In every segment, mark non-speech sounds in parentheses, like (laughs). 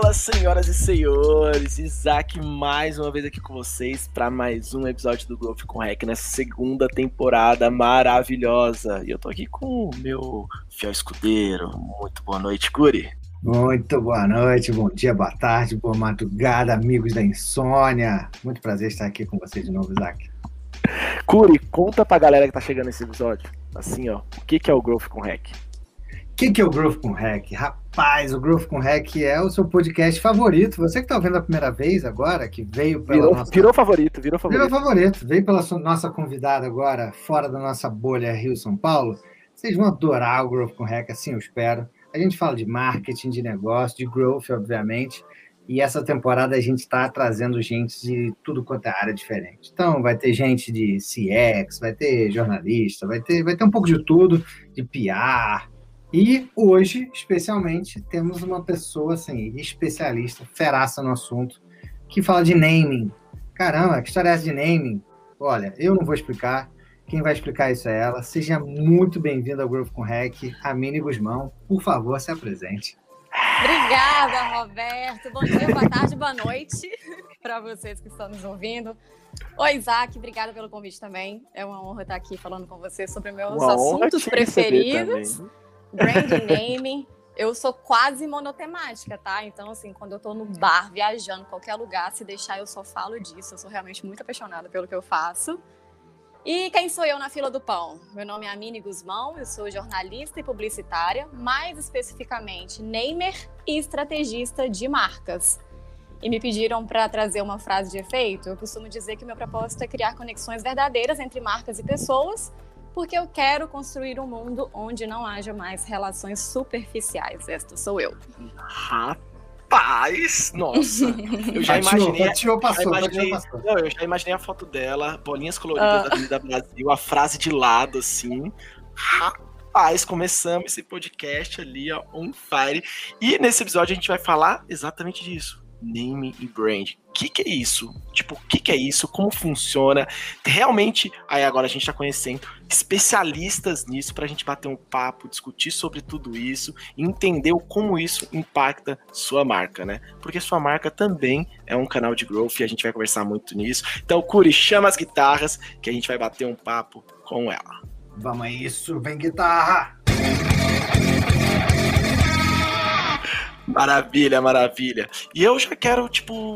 Fala, senhoras e senhores, Isaac mais uma vez aqui com vocês para mais um episódio do Growth com Hack nessa segunda temporada maravilhosa. E eu tô aqui com o meu fiel escudeiro. Muito boa noite, Curi. Muito boa noite, bom dia, boa tarde, boa madrugada, amigos da insônia. Muito prazer estar aqui com vocês de novo, Isaac. Curi, conta pra galera que tá chegando nesse episódio, assim, ó, o que, que é o Growth com Hack? O que, que é o Growth com Hack? Rapaz, o Growth com Hack é o seu podcast favorito. Você que está ouvindo a primeira vez agora, que veio pela virou, nossa... Virou favorito, virou favorito. Virou favorito. Veio pela sua, nossa convidada agora, fora da nossa bolha Rio-São Paulo. Vocês vão adorar o Growth com Hack, assim eu espero. A gente fala de marketing, de negócio, de growth, obviamente. E essa temporada a gente está trazendo gente de tudo quanto é área diferente. Então, vai ter gente de CX, vai ter jornalista, vai ter, vai ter um pouco de tudo, de PR, e hoje, especialmente, temos uma pessoa assim, especialista, feraça no assunto, que fala de naming. Caramba, que história é essa de naming? Olha, eu não vou explicar. Quem vai explicar isso é ela. Seja muito bem-vinda ao Growth com Hack, Amine Guzmão. Por favor, se apresente. Obrigada, Roberto. Bom dia, boa tarde, boa noite (laughs) para vocês que estão nos ouvindo. Oi, Isaac, obrigada pelo convite também. É uma honra estar aqui falando com você sobre meus uma assuntos preferidos brand naming. Eu sou quase monotemática, tá? Então, assim, quando eu tô no bar, viajando, qualquer lugar, se deixar, eu só falo disso. Eu sou realmente muito apaixonada pelo que eu faço. E quem sou eu na fila do pão? Meu nome é Amine Guzmão, eu sou jornalista e publicitária, mais especificamente namer e estrategista de marcas. E me pediram para trazer uma frase de efeito. Eu costumo dizer que meu propósito é criar conexões verdadeiras entre marcas e pessoas porque eu quero construir um mundo onde não haja mais relações superficiais. Esta sou eu. Rapaz, nossa. (laughs) Eu já imaginei. Passou, já imaginei, passou. Não, eu já imaginei a foto dela, bolinhas coloridas uh. da Avenida Brasil, a frase de lado, assim. Rapaz, começamos esse podcast ali, ó, on fire. E nesse episódio a gente vai falar exatamente disso name e brand. O que, que é isso? Tipo, o que, que é isso? Como funciona? Realmente, aí agora a gente está conhecendo especialistas nisso para a gente bater um papo, discutir sobre tudo isso, entender como isso impacta sua marca, né? Porque sua marca também é um canal de growth e a gente vai conversar muito nisso. Então, Curi, chama as guitarras que a gente vai bater um papo com ela. Vamos a isso, vem guitarra! Maravilha, maravilha. E eu já quero, tipo,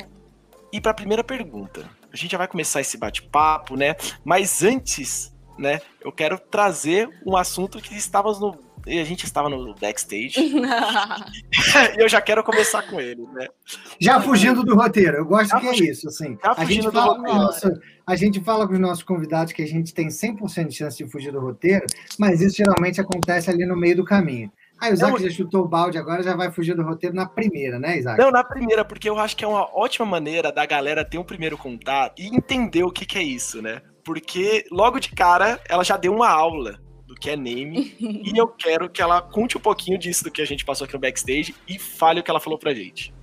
ir para a primeira pergunta. A gente já vai começar esse bate-papo, né? Mas antes, né, eu quero trazer um assunto que estávamos no a gente estava no backstage. (laughs) (laughs) e eu já quero começar com ele, né? Já fugindo do roteiro. Eu gosto já que é isso, assim. A gente, fala nosso, a gente fala com os nossos convidados que a gente tem 100% de chance de fugir do roteiro, mas isso geralmente acontece ali no meio do caminho. Ah, o Isaac não, já chutou o balde agora, já vai fugir do roteiro na primeira, né, Isaac? Não, na primeira, porque eu acho que é uma ótima maneira da galera ter um primeiro contato e entender o que, que é isso, né? Porque logo de cara ela já deu uma aula do que é name (laughs) e eu quero que ela conte um pouquinho disso do que a gente passou aqui no backstage e fale o que ela falou pra gente.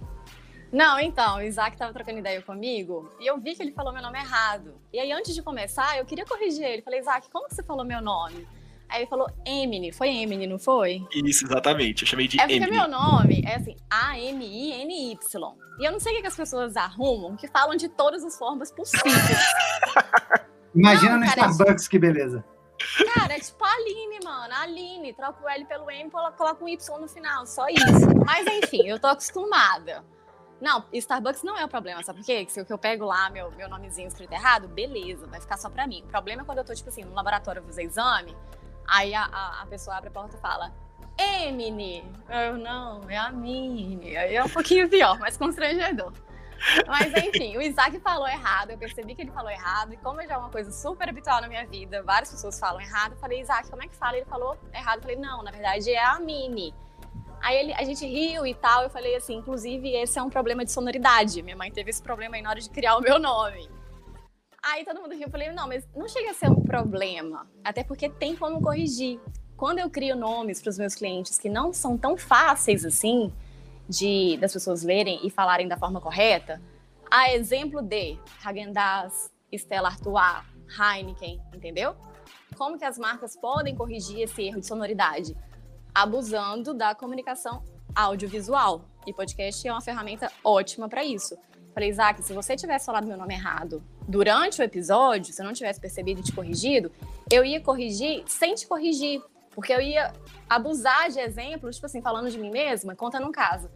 Não, então, o Isaac tava trocando ideia comigo e eu vi que ele falou meu nome errado. E aí, antes de começar, eu queria corrigir ele. Falei, Isaac, como que você falou meu nome? Aí ele falou Emily. Foi Emily, não foi? Isso, exatamente. Eu chamei de É porque meu nome é assim, A-M-I-N-Y. E eu não sei o que as pessoas arrumam que falam de todas as formas possíveis. (laughs) Imagina não, no cara, Starbucks, que beleza. Cara, é tipo a Aline, mano. A Aline, troca o L pelo M e coloca um Y no final, só isso. Mas enfim, eu tô acostumada. Não, Starbucks não é o problema, sabe por quê? Se eu pego lá meu, meu nomezinho escrito errado, beleza, vai ficar só pra mim. O problema é quando eu tô, tipo assim, no laboratório fazer exame, Aí a, a, a, pessoa abre a porta e fala: Emily. Eu não, é a Mini. Aí é um pouquinho pior, mais constrangedor. Mas enfim, o Isaac falou errado, eu percebi que ele falou errado, e como já é uma coisa super habitual na minha vida, várias pessoas falam errado, eu falei, Isaac, como é que fala? Ele falou errado, eu falei, não, na verdade é a Mini. Aí ele, a gente riu e tal, eu falei assim, inclusive esse é um problema de sonoridade, minha mãe teve esse problema aí na hora de criar o meu nome. Aí todo mundo riu, eu falei, não, mas não chega a ser um problema, até porque tem como corrigir. Quando eu crio nomes para os meus clientes que não são tão fáceis assim, de das pessoas lerem e falarem da forma correta, a exemplo de Häagen-Dazs, Stella Artois, Heineken, entendeu? Como que as marcas podem corrigir esse erro de sonoridade? Abusando da comunicação audiovisual. E podcast é uma ferramenta ótima para isso. Falei, Isaac, se você tivesse falado meu nome errado durante o episódio, se eu não tivesse percebido e te corrigido, eu ia corrigir sem te corrigir. Porque eu ia abusar de exemplos, tipo assim, falando de mim mesma, contando um caso.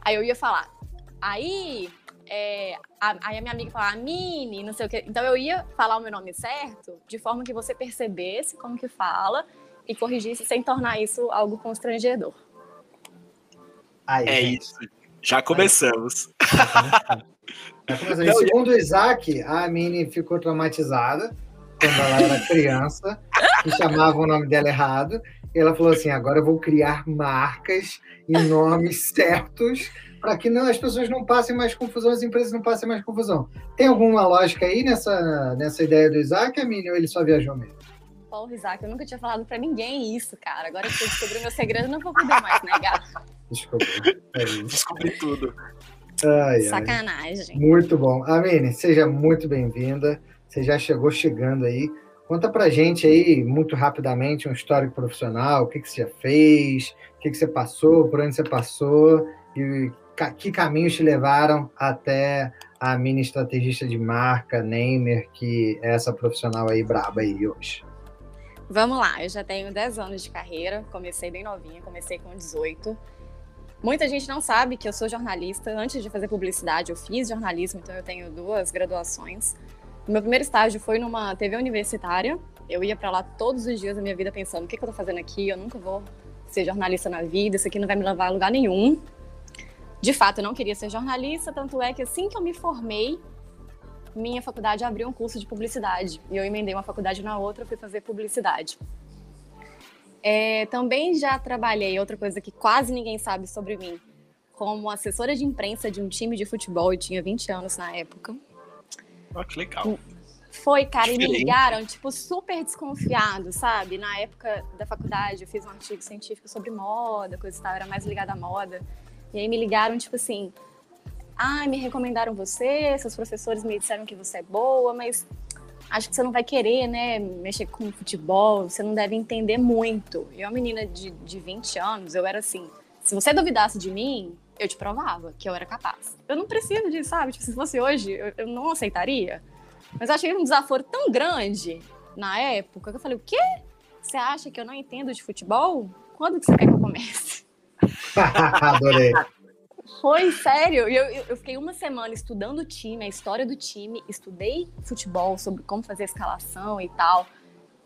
Aí eu ia falar, aí, é, a, aí a minha amiga falava, Mini, não sei o quê. Então eu ia falar o meu nome certo, de forma que você percebesse como que fala e corrigisse sem tornar isso algo constrangedor. Aí, é gente. isso. Já começamos. Já começamos. Segundo o Isaac, a Mini ficou traumatizada quando ela era criança e chamava o nome dela errado. E ela falou assim: agora eu vou criar marcas e nomes certos para que não, as pessoas não passem mais confusão, as empresas não passem mais confusão. Tem alguma lógica aí nessa, nessa ideia do Isaac, Mini, ou ele só viajou mesmo? Porra, Isaac, eu nunca tinha falado para ninguém isso, cara. Agora que eu descobri meu segredo, não vou poder mais negar. Descobri. É Descobri tudo. Ai, Sacanagem. Ai. Muito bom. Amine, seja muito bem-vinda. Você já chegou chegando aí. Conta pra gente aí, muito rapidamente, um histórico profissional, o que, que você já fez, o que, que você passou, por onde você passou e que caminhos te levaram até a mini estrategista de marca, Neymer, que é essa profissional aí braba aí hoje. Vamos lá, eu já tenho 10 anos de carreira, comecei bem novinha, comecei com 18. Muita gente não sabe que eu sou jornalista. Antes de fazer publicidade, eu fiz jornalismo, então eu tenho duas graduações. O meu primeiro estágio foi numa TV universitária. Eu ia para lá todos os dias da minha vida pensando: o que, que eu tô fazendo aqui? Eu nunca vou ser jornalista na vida, isso aqui não vai me levar a lugar nenhum. De fato, eu não queria ser jornalista, tanto é que assim que eu me formei, minha faculdade abriu um curso de publicidade. E eu emendei uma faculdade na outra, fui fazer publicidade. É, também já trabalhei, outra coisa que quase ninguém sabe sobre mim, como assessora de imprensa de um time de futebol, e tinha 20 anos na época. Oh, que legal. Foi, cara, e me ligaram, tipo, super desconfiado, sabe? Na época da faculdade, eu fiz um artigo científico sobre moda, coisa e tal, era mais ligada à moda. E aí me ligaram, tipo assim, ah, me recomendaram você, seus professores me disseram que você é boa, mas acho que você não vai querer, né, mexer com futebol, você não deve entender muito. E uma menina de, de 20 anos, eu era assim, se você duvidasse de mim, eu te provava que eu era capaz. Eu não preciso disso, sabe? Tipo, se fosse hoje, eu, eu não aceitaria. Mas eu achei um desaforo tão grande na época que eu falei, o quê? Você acha que eu não entendo de futebol? Quando que você quer que eu comece? (laughs) Adorei. Foi sério. Eu, eu fiquei uma semana estudando o time, a história do time, estudei futebol sobre como fazer escalação e tal.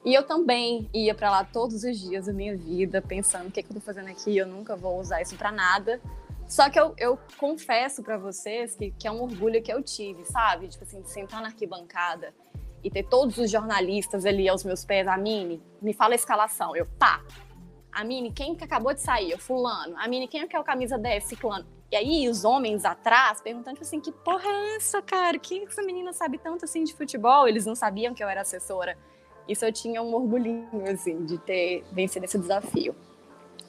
E eu também ia para lá todos os dias da minha vida, pensando o que, que eu tô fazendo aqui, eu nunca vou usar isso para nada. Só que eu, eu confesso para vocês que, que é um orgulho que eu tive, sabe? Tipo assim, de sentar na arquibancada e ter todos os jornalistas ali aos meus pés, a Mini, me fala a escalação. Eu, pá, a Mini, quem que acabou de sair? Eu, fulano. A Mini, quem é que é o camisa 10? Ciclano. E aí os homens atrás perguntando, tipo assim, que porra é essa, cara? Que essa menina sabe tanto assim de futebol? Eles não sabiam que eu era assessora. Isso eu tinha um orgulhinho, assim, de ter vencido esse desafio.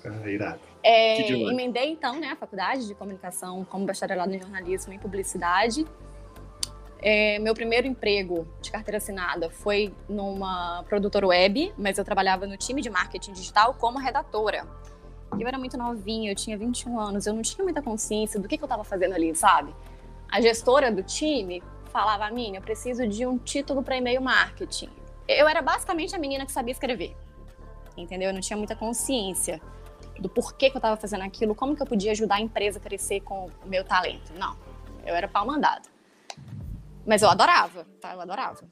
Ah, irado. É, emendei, então, né, a faculdade de comunicação como bacharelado em jornalismo e publicidade. É, meu primeiro emprego de carteira assinada foi numa produtora web, mas eu trabalhava no time de marketing digital como redatora. Eu era muito novinha, eu tinha 21 anos, eu não tinha muita consciência do que, que eu estava fazendo ali, sabe? A gestora do time falava, Minha, eu preciso de um título para e-mail marketing. Eu era basicamente a menina que sabia escrever, entendeu? Eu não tinha muita consciência do porquê que eu estava fazendo aquilo, como que eu podia ajudar a empresa a crescer com o meu talento. Não, eu era pau mandado. Mas eu adorava, tá? Eu adorava.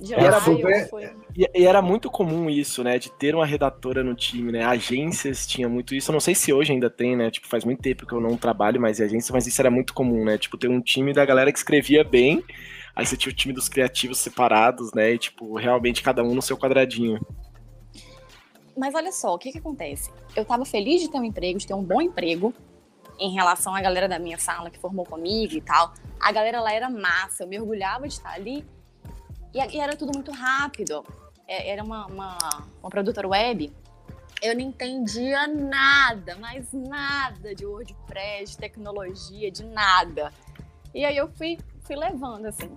De era super... Fui... E, e, era muito comum isso, né? De ter uma redatora no time, né? Agências tinha muito isso. Eu não sei se hoje ainda tem, né? Tipo, faz muito tempo que eu não trabalho mais em agência, mas isso era muito comum, né? Tipo, ter um time da galera que escrevia bem, aí você tinha o time dos criativos separados, né? E, tipo, realmente cada um no seu quadradinho. Mas olha só, o que que acontece? Eu tava feliz de ter um emprego, de ter um bom emprego, em relação à galera da minha sala que formou comigo e tal. A galera lá era massa, eu me orgulhava de estar ali e, era tudo muito rápido. É, era uma, uma, uma produtora web. Eu não entendia nada, mas nada de WordPress, de tecnologia, de nada. E aí eu fui, fui levando, assim.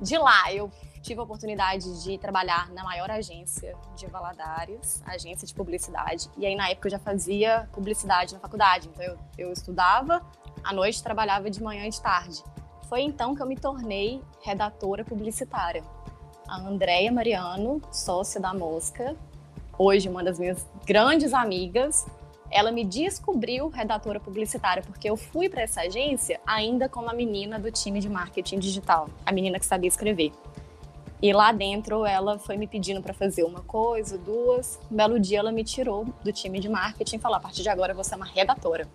De lá, eu tive a oportunidade de trabalhar na maior agência de Valadares, agência de publicidade. E aí, na época, eu já fazia publicidade na faculdade. Então, eu, eu estudava à noite, trabalhava de manhã e de tarde. Foi então que eu me tornei redatora publicitária. A Andréia Mariano, sócia da Mosca, hoje uma das minhas grandes amigas, ela me descobriu redatora publicitária, porque eu fui para essa agência ainda como a menina do time de marketing digital, a menina que sabia escrever. E lá dentro ela foi me pedindo para fazer uma coisa, duas. Um belo dia ela me tirou do time de marketing e falou: a partir de agora você é uma redatora.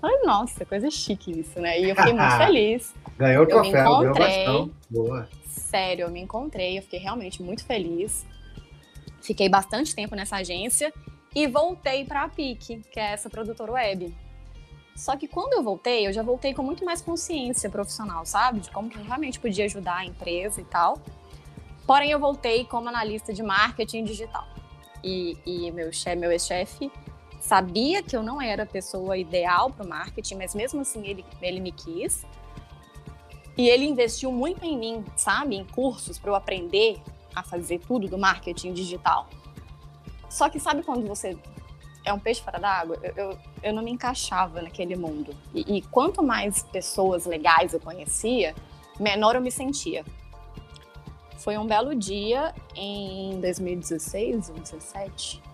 Falei, nossa, coisa chique isso, né? E eu fiquei muito (laughs) feliz. Ganhou o troféu, ganhou bastão. Boa. Sério, eu me encontrei, eu fiquei realmente muito feliz. Fiquei bastante tempo nessa agência e voltei para a PIC, que é essa produtora web. Só que quando eu voltei, eu já voltei com muito mais consciência profissional, sabe? De como que eu realmente podia ajudar a empresa e tal. Porém, eu voltei como analista de marketing digital. E, e meu chefe, meu ex-chefe, sabia que eu não era a pessoa ideal para o marketing, mas mesmo assim ele, ele me quis. E ele investiu muito em mim, sabe? Em cursos para eu aprender a fazer tudo do marketing digital. Só que sabe quando você é um peixe fora d'água? Eu, eu, eu, não me encaixava naquele mundo. E, e quanto mais pessoas legais eu conhecia, menor eu me sentia. Foi um belo dia em 2016 ou 2017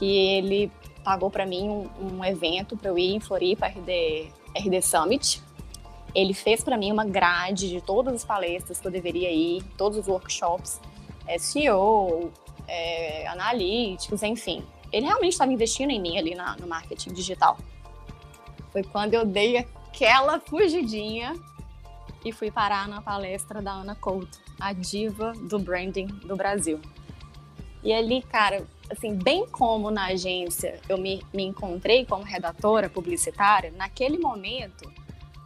que ele pagou para mim um, um evento para eu ir em Floripa, RD, RD Summit. Ele fez para mim uma grade de todas as palestras que eu deveria ir, todos os workshops, SEO, é, analíticos, enfim. Ele realmente estava investindo em mim ali na, no marketing digital. Foi quando eu dei aquela fugidinha e fui parar na palestra da Ana Couto, a diva do branding do Brasil. E ali, cara, assim, bem como na agência eu me, me encontrei como redatora publicitária, naquele momento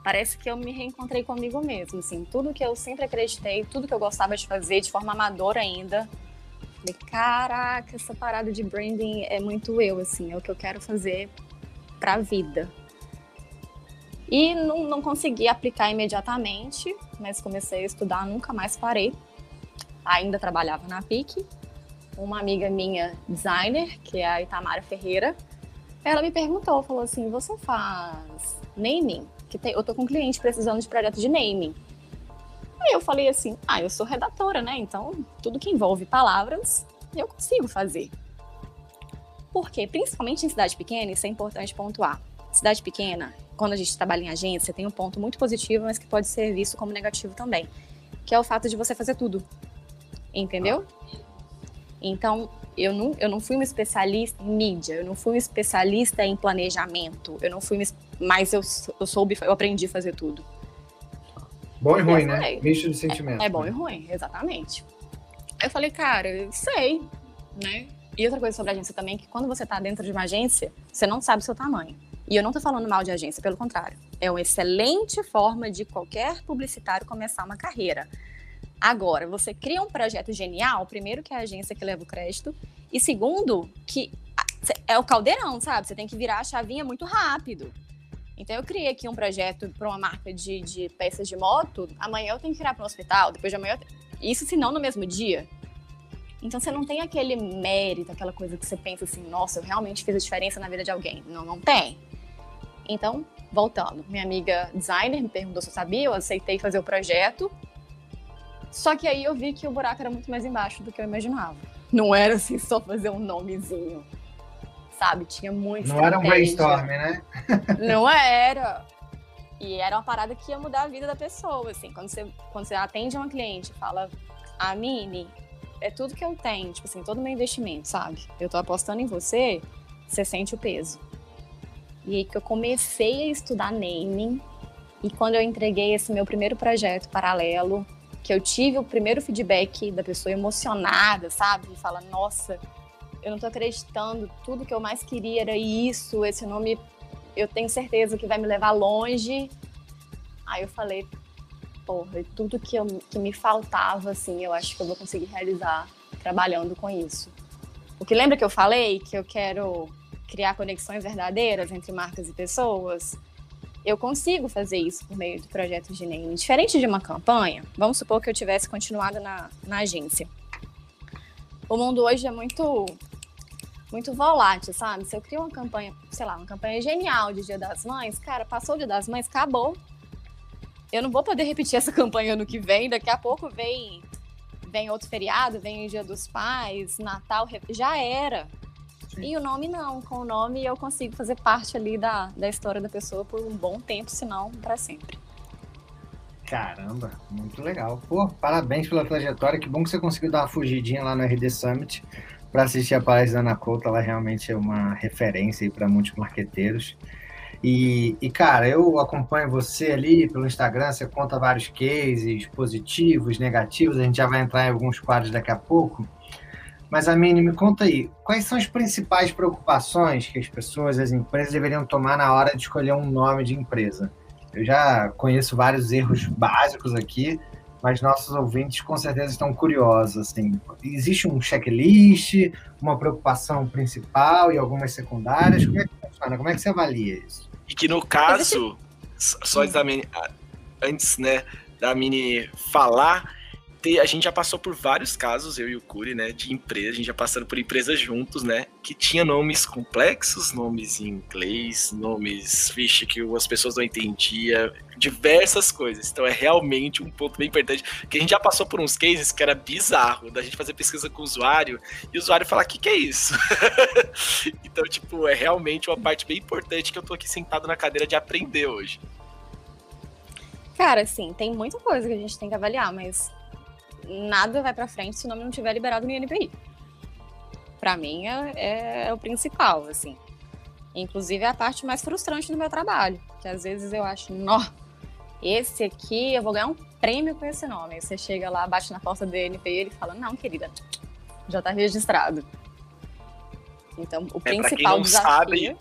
parece que eu me reencontrei comigo mesmo, assim, tudo que eu sempre acreditei, tudo que eu gostava de fazer de forma amadora ainda, Falei, caraca, essa parada de branding é muito eu, assim, é o que eu quero fazer pra vida. E não, não consegui aplicar imediatamente, mas comecei a estudar, nunca mais parei. Ainda trabalhava na PIC. Uma amiga minha, designer, que é a Itamara Ferreira, ela me perguntou, falou assim, você faz naming? Que tem, eu tô com um cliente precisando de projeto de naming. Aí eu falei assim: ah, eu sou redatora, né? Então, tudo que envolve palavras, eu consigo fazer. Porque, principalmente em cidade pequena, isso é importante pontuar. Cidade pequena, quando a gente trabalha em agência, tem um ponto muito positivo, mas que pode ser visto como negativo também, que é o fato de você fazer tudo. Entendeu? Então, eu não, eu não fui uma especialista em mídia, eu não fui uma especialista em planejamento, eu não fui, mas eu, eu soube, eu aprendi a fazer tudo. Bom e ruim, né? Misto de sentimento. É, é bom né? e ruim, exatamente. Eu falei, cara, eu sei, né? E outra coisa sobre agência também, que quando você tá dentro de uma agência, você não sabe o seu tamanho. E eu não tô falando mal de agência, pelo contrário. É uma excelente forma de qualquer publicitário começar uma carreira. Agora, você cria um projeto genial, primeiro que é a agência que leva o crédito, e segundo, que é o caldeirão, sabe? Você tem que virar a chavinha muito rápido. Então, eu criei aqui um projeto para uma marca de, de, peças de moto. Amanhã eu tenho que ir para um hospital, depois de amanhã. Isso se não no mesmo dia. Então, você não tem aquele mérito, aquela coisa que você pensa assim: nossa, eu realmente fiz a diferença na vida de alguém. Não, não tem. Então, voltando, minha amiga designer me perguntou se eu sabia, eu aceitei fazer o projeto. Só que aí eu vi que o buraco era muito mais embaixo do que eu imaginava. Não era assim só fazer um nomezinho sabe? Tinha muito. Não era um brainstorm, né? (laughs) Não era. E era uma parada que ia mudar a vida da pessoa, assim. Quando você, quando você atende uma cliente e fala, a Mini, é tudo que eu tenho, tipo assim, todo o meu investimento, sabe? Eu tô apostando em você, você sente o peso. E aí que eu comecei a estudar naming, e quando eu entreguei esse meu primeiro projeto paralelo, que eu tive o primeiro feedback da pessoa emocionada, sabe? E fala, nossa, eu não tô acreditando, tudo que eu mais queria era isso, esse nome eu tenho certeza que vai me levar longe. Aí eu falei, porra, tudo que, eu, que me faltava, assim, eu acho que eu vou conseguir realizar trabalhando com isso. O que lembra que eu falei que eu quero criar conexões verdadeiras entre marcas e pessoas? Eu consigo fazer isso por meio do projeto de naming. Diferente de uma campanha, vamos supor que eu tivesse continuado na, na agência. O mundo hoje é muito muito volátil, sabe? Se eu crio uma campanha, sei lá, uma campanha genial de Dia das Mães, cara, passou o Dia das Mães, acabou. Eu não vou poder repetir essa (laughs) campanha no que vem, daqui a pouco vem vem outro feriado, vem o Dia dos Pais, Natal, já era. E o nome não, com o nome eu consigo fazer parte ali da, da história da pessoa por um bom tempo, se não para sempre. Caramba, muito legal. Pô, parabéns pela trajetória. Que bom que você conseguiu dar uma fugidinha lá no RD Summit para assistir a palestra da Ana Couto. Ela realmente é uma referência para muitos marqueteiros. E, e, cara, eu acompanho você ali pelo Instagram, você conta vários cases positivos, negativos, a gente já vai entrar em alguns quadros daqui a pouco. Mas, Amine, me conta aí, quais são as principais preocupações que as pessoas, as empresas deveriam tomar na hora de escolher um nome de empresa? Eu já conheço vários erros básicos aqui, mas nossos ouvintes com certeza estão curiosos. Assim. Existe um checklist, uma preocupação principal e algumas secundárias? Como é que funciona? Como é que você avalia isso? E que no caso, só antes da Mini, antes, né, da Mini falar, ter, a gente já passou por vários casos, eu e o Curi, né, de empresas, a gente já passando por empresas juntos, né, que tinha nomes complexos, nomes em inglês, nomes, vixe, que as pessoas não entendiam, diversas coisas. Então é realmente um ponto bem importante, que a gente já passou por uns cases que era bizarro, da gente fazer pesquisa com o usuário, e o usuário falar, o que, que é isso? (laughs) então, tipo, é realmente uma parte bem importante que eu tô aqui sentado na cadeira de aprender hoje. Cara, assim, tem muita coisa que a gente tem que avaliar, mas nada vai para frente se o nome não tiver liberado no INPI. Para mim é, é, o principal, assim. Inclusive é a parte mais frustrante do meu trabalho, que às vezes eu acho, nó, esse aqui eu vou ganhar um prêmio com esse nome. Aí você chega lá, bate na porta do INPI e ele fala, não, querida, já está registrado. Então, o é, principal desafio... Sabe,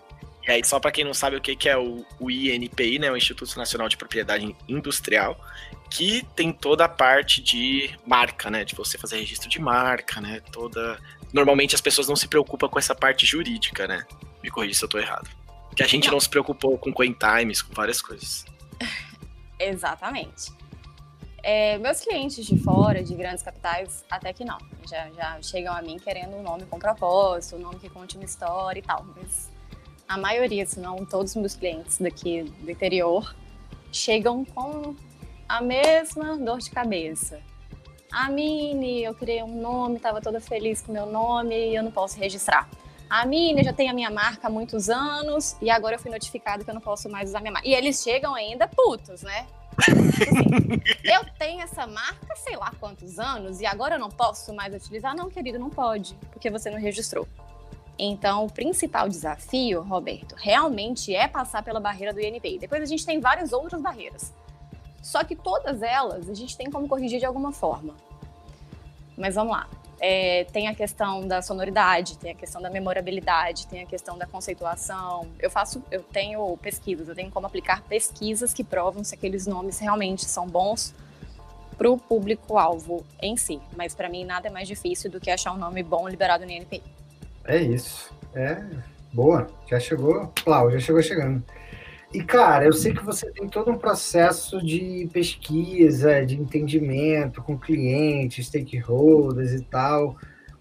e aí, só para quem não sabe o que, que é o, o INPI, né, o Instituto Nacional de Propriedade Industrial, que tem toda a parte de marca, né? De você fazer registro de marca, né? Toda. Normalmente as pessoas não se preocupam com essa parte jurídica, né? Me corrija se eu tô errado. Que a gente não, não se preocupou com coin times, com várias coisas. (laughs) Exatamente. É, meus clientes de fora, de grandes capitais, até que não. Já, já chegam a mim querendo um nome com propósito, um nome que conte uma história e tal. Mas a maioria, se não todos os meus clientes daqui do interior, chegam com a mesma dor de cabeça. A Mini, eu criei um nome, estava toda feliz com meu nome e eu não posso registrar. A Mini, já tem a minha marca há muitos anos e agora eu fui notificado que eu não posso mais usar minha marca. E eles chegam ainda putos, né? Assim, (laughs) eu tenho essa marca sei lá quantos anos e agora eu não posso mais utilizar? Não, querido, não pode, porque você não registrou. Então, o principal desafio, Roberto, realmente é passar pela barreira do INPI. Depois a gente tem várias outras barreiras. Só que todas elas a gente tem como corrigir de alguma forma. Mas vamos lá. É, tem a questão da sonoridade, tem a questão da memorabilidade, tem a questão da conceituação. Eu faço, eu tenho pesquisas, eu tenho como aplicar pesquisas que provam se aqueles nomes realmente são bons para o público-alvo em si. Mas para mim nada é mais difícil do que achar um nome bom liberado no INPI. É isso. É boa. Já chegou, Plau, já chegou chegando. E, cara, eu sei que você tem todo um processo de pesquisa, de entendimento com clientes, stakeholders e tal.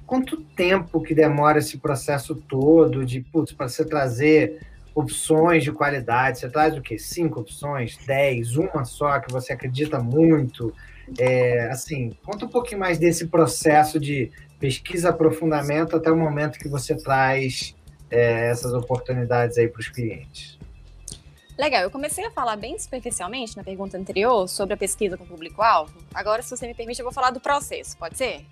Quanto tempo que demora esse processo todo de, putz, para você trazer opções de qualidade? Você traz o quê? Cinco opções? Dez? Uma só que você acredita muito? É, assim, conta um pouquinho mais desse processo de pesquisa, aprofundamento até o momento que você traz é, essas oportunidades aí para os clientes. Legal, eu comecei a falar bem superficialmente na pergunta anterior sobre a pesquisa com público-alvo. Agora, se você me permite, eu vou falar do processo, pode ser?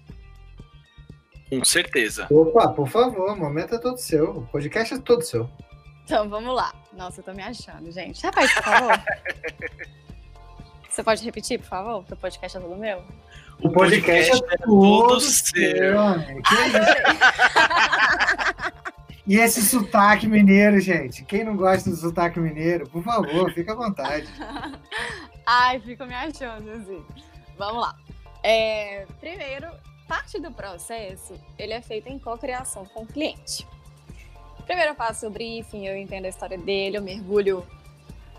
Com certeza. Opa, por favor, o momento é todo seu. O podcast é todo seu. Então, vamos lá. Nossa, eu tô me achando, gente. Rapaz, por favor. você pode repetir, por favor? Que o podcast é todo meu? O podcast, o podcast é, é todo seu. seu. (laughs) (laughs) E esse sotaque mineiro, gente? Quem não gosta do sotaque mineiro, por favor, fica à vontade. (laughs) Ai, fico me achando assim. Vamos lá. É, primeiro, parte do processo, ele é feito em cocriação com o cliente. Primeiro eu faço o briefing, eu entendo a história dele, eu mergulho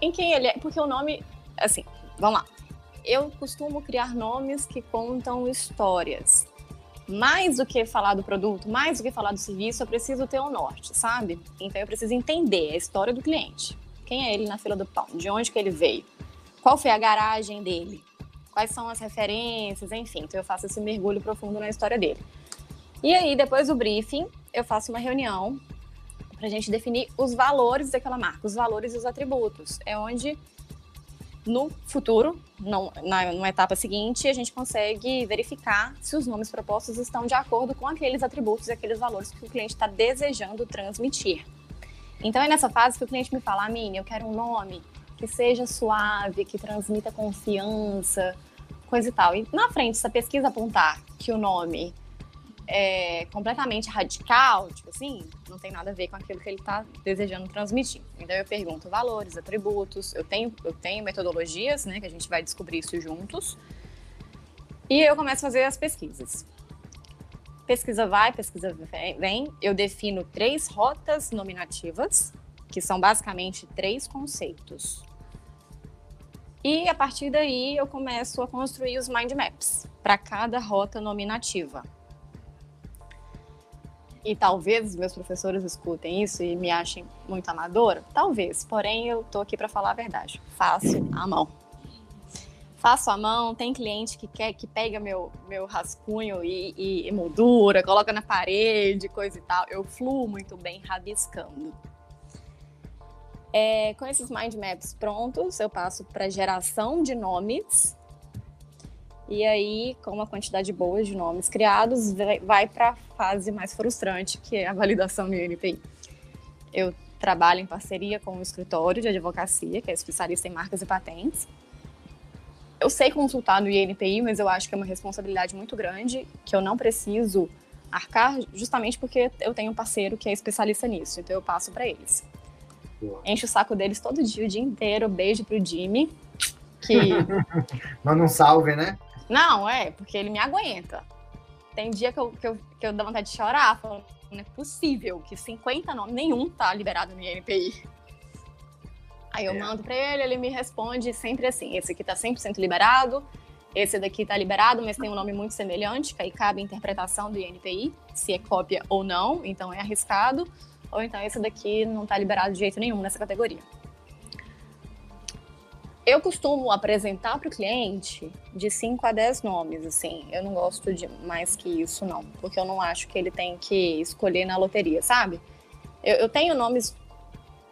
em quem ele é, porque o nome, assim, vamos lá. Eu costumo criar nomes que contam histórias. Mais do que falar do produto, mais do que falar do serviço, eu preciso ter um norte, sabe? Então eu preciso entender a história do cliente. Quem é ele na fila do pão? De onde que ele veio? Qual foi a garagem dele? Quais são as referências? Enfim, então eu faço esse mergulho profundo na história dele. E aí, depois do briefing, eu faço uma reunião para a gente definir os valores daquela marca, os valores e os atributos. É onde, no futuro, não, na, etapa seguinte, a gente consegue verificar se os nomes propostos estão de acordo com aqueles atributos e aqueles valores que o cliente está desejando transmitir. Então é nessa fase que o cliente me fala, Mini, eu quero um nome que seja suave, que transmita confiança, coisa e tal. E na frente, se a pesquisa apontar que o nome é completamente radical, tipo assim, não tem nada a ver com aquilo que ele está desejando transmitir. Então eu pergunto valores, atributos, eu tenho, eu tenho metodologias, né, que a gente vai descobrir isso juntos. E eu começo a fazer as pesquisas. Pesquisa vai, pesquisa vem, eu defino três rotas nominativas, que são basicamente três conceitos. E a partir daí eu começo a construir os mind maps para cada rota nominativa. E talvez os meus professores escutem isso e me achem muito amadora, talvez, porém eu tô aqui para falar a verdade. Faço à mão. Faço à mão, tem cliente que quer que pega meu, meu rascunho e, e, e moldura, coloca na parede, coisa e tal. Eu fluo muito bem rabiscando. É, com esses mind maps prontos, eu passo para geração de nomes e aí, com uma quantidade boa de nomes criados, vai para a fase mais frustrante, que é a validação do INPI. Eu trabalho em parceria com um escritório de advocacia, que é especialista em marcas e patentes. Eu sei consultar no INPI, mas eu acho que é uma responsabilidade muito grande, que eu não preciso arcar, justamente porque eu tenho um parceiro que é especialista nisso, então eu passo para eles. Enche o saco deles todo dia, o dia inteiro. Beijo pro Jimmy, que... (laughs) Manda um salve, né? Não, é, porque ele me aguenta. Tem dia que eu, que eu, que eu dou vontade de chorar, falando, não é possível que 50 nomes, nenhum tá liberado no INPI. Aí eu é. mando para ele, ele me responde sempre assim: esse aqui tá 100% liberado, esse daqui tá liberado, mas tem um nome muito semelhante, que aí cabe a interpretação do INPI, se é cópia ou não, então é arriscado, ou então esse daqui não tá liberado de jeito nenhum nessa categoria. Eu costumo apresentar para o cliente de 5 a 10 nomes, assim. Eu não gosto de mais que isso, não. Porque eu não acho que ele tem que escolher na loteria, sabe? Eu, eu tenho nomes.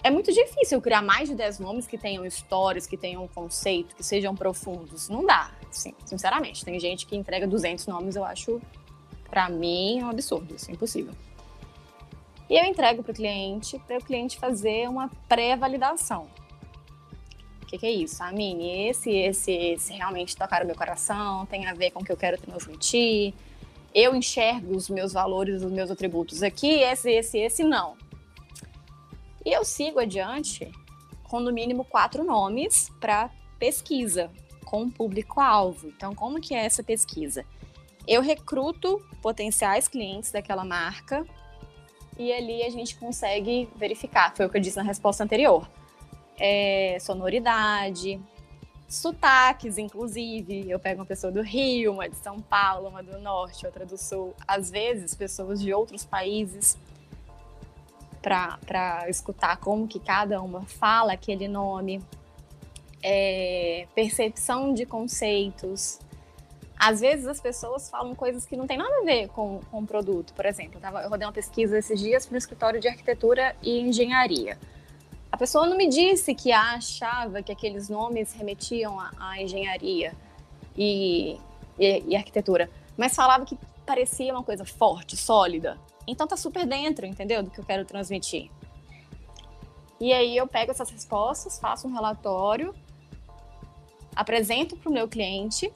É muito difícil criar mais de 10 nomes que tenham histórias, que tenham conceito, que sejam profundos. Não dá, assim, sinceramente. Tem gente que entrega 200 nomes, eu acho, para mim, um absurdo, assim, impossível. E eu entrego para o cliente, para o cliente fazer uma pré-validação que, que é isso? A Mini, esse, esse, esse realmente tocar o meu coração, tem a ver com o que eu quero transmitir. Eu enxergo os meus valores, os meus atributos aqui, esse, esse, esse não. E eu sigo adiante com no mínimo quatro nomes para pesquisa com o público-alvo. Então, como que é essa pesquisa? Eu recruto potenciais clientes daquela marca e ali a gente consegue verificar. Foi o que eu disse na resposta anterior é, sonoridade, sotaques, inclusive. Eu pego uma pessoa do Rio, uma de São Paulo, uma do Norte, outra do Sul. Às vezes, pessoas de outros países para escutar como que cada uma fala aquele nome. É, percepção de conceitos. Às vezes as pessoas falam coisas que não tem nada a ver com, com o produto. Por exemplo, eu, tava, eu rodei uma pesquisa esses dias para o escritório de arquitetura e engenharia. Pessoa não me disse que achava que aqueles nomes remetiam à, engenharia e, e, e, arquitetura, mas falava que parecia uma coisa forte, sólida. Então tá super dentro, entendeu? Do que eu quero transmitir. E aí eu pego essas respostas, faço um relatório, apresento para o meu cliente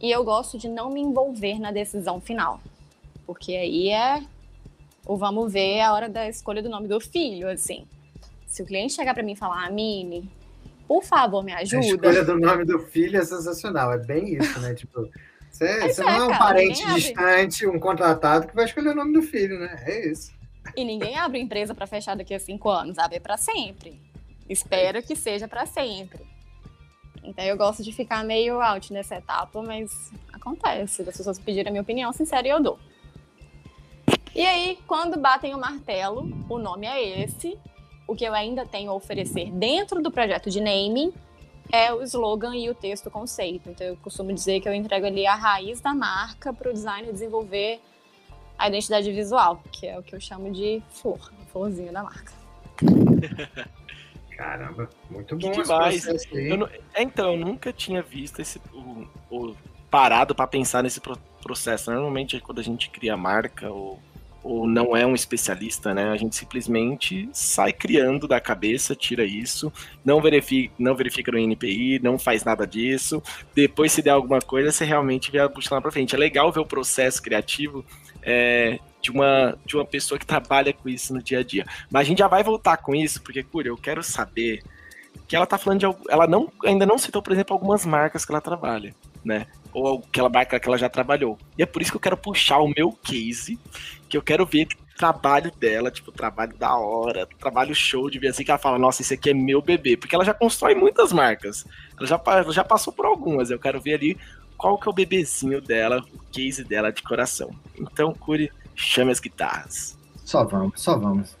e eu gosto de não me envolver na decisão final, porque aí é o vamos ver a hora da escolha do nome do filho, assim. Se o cliente chegar para mim e falar, Mini, por favor, me ajuda. A escolha do nome do filho é sensacional, é bem isso, né? Tipo, você, (laughs) você é, não é um cara, parente distante, um contratado que vai escolher o nome do filho, né? É isso. E ninguém abre empresa para fechar daqui a cinco anos, abre para sempre. Espero que seja para sempre. Então eu gosto de ficar meio out nessa etapa, mas acontece. As pessoas pedirem a minha opinião sincera e eu dou. E aí, quando batem o martelo, o nome é esse. O que eu ainda tenho a oferecer dentro do projeto de naming é o slogan e o texto conceito. Então eu costumo dizer que eu entrego ali a raiz da marca para o designer desenvolver a identidade visual, que é o que eu chamo de flor, a florzinha da marca. (laughs) Caramba, muito bom que demais. Eu não, é, então, eu nunca tinha visto esse o, o parado para pensar nesse processo. Normalmente, quando a gente cria marca ou, ou não é um especialista, né? A gente simplesmente sai criando da cabeça, tira isso, não verifica, não verifica no NPI, não faz nada disso. Depois, se der alguma coisa, você realmente a puxar lá para frente. É legal ver o processo criativo é, de uma, de uma pessoa que trabalha com isso no dia a dia. Mas a gente já vai voltar com isso, porque, Cura, eu quero saber que ela tá falando de ela não ainda não citou, por exemplo, algumas marcas que ela trabalha, né? Ou aquela marca que ela já trabalhou. E é por isso que eu quero puxar o meu case, que eu quero ver o trabalho dela, tipo, trabalho da hora, trabalho show de ver assim que ela fala, nossa, esse aqui é meu bebê, porque ela já constrói muitas marcas. Ela já, ela já passou por algumas. Eu quero ver ali qual que é o bebezinho dela, o case dela de coração. Então, Cure, chame as guitarras. Só vamos, só vamos.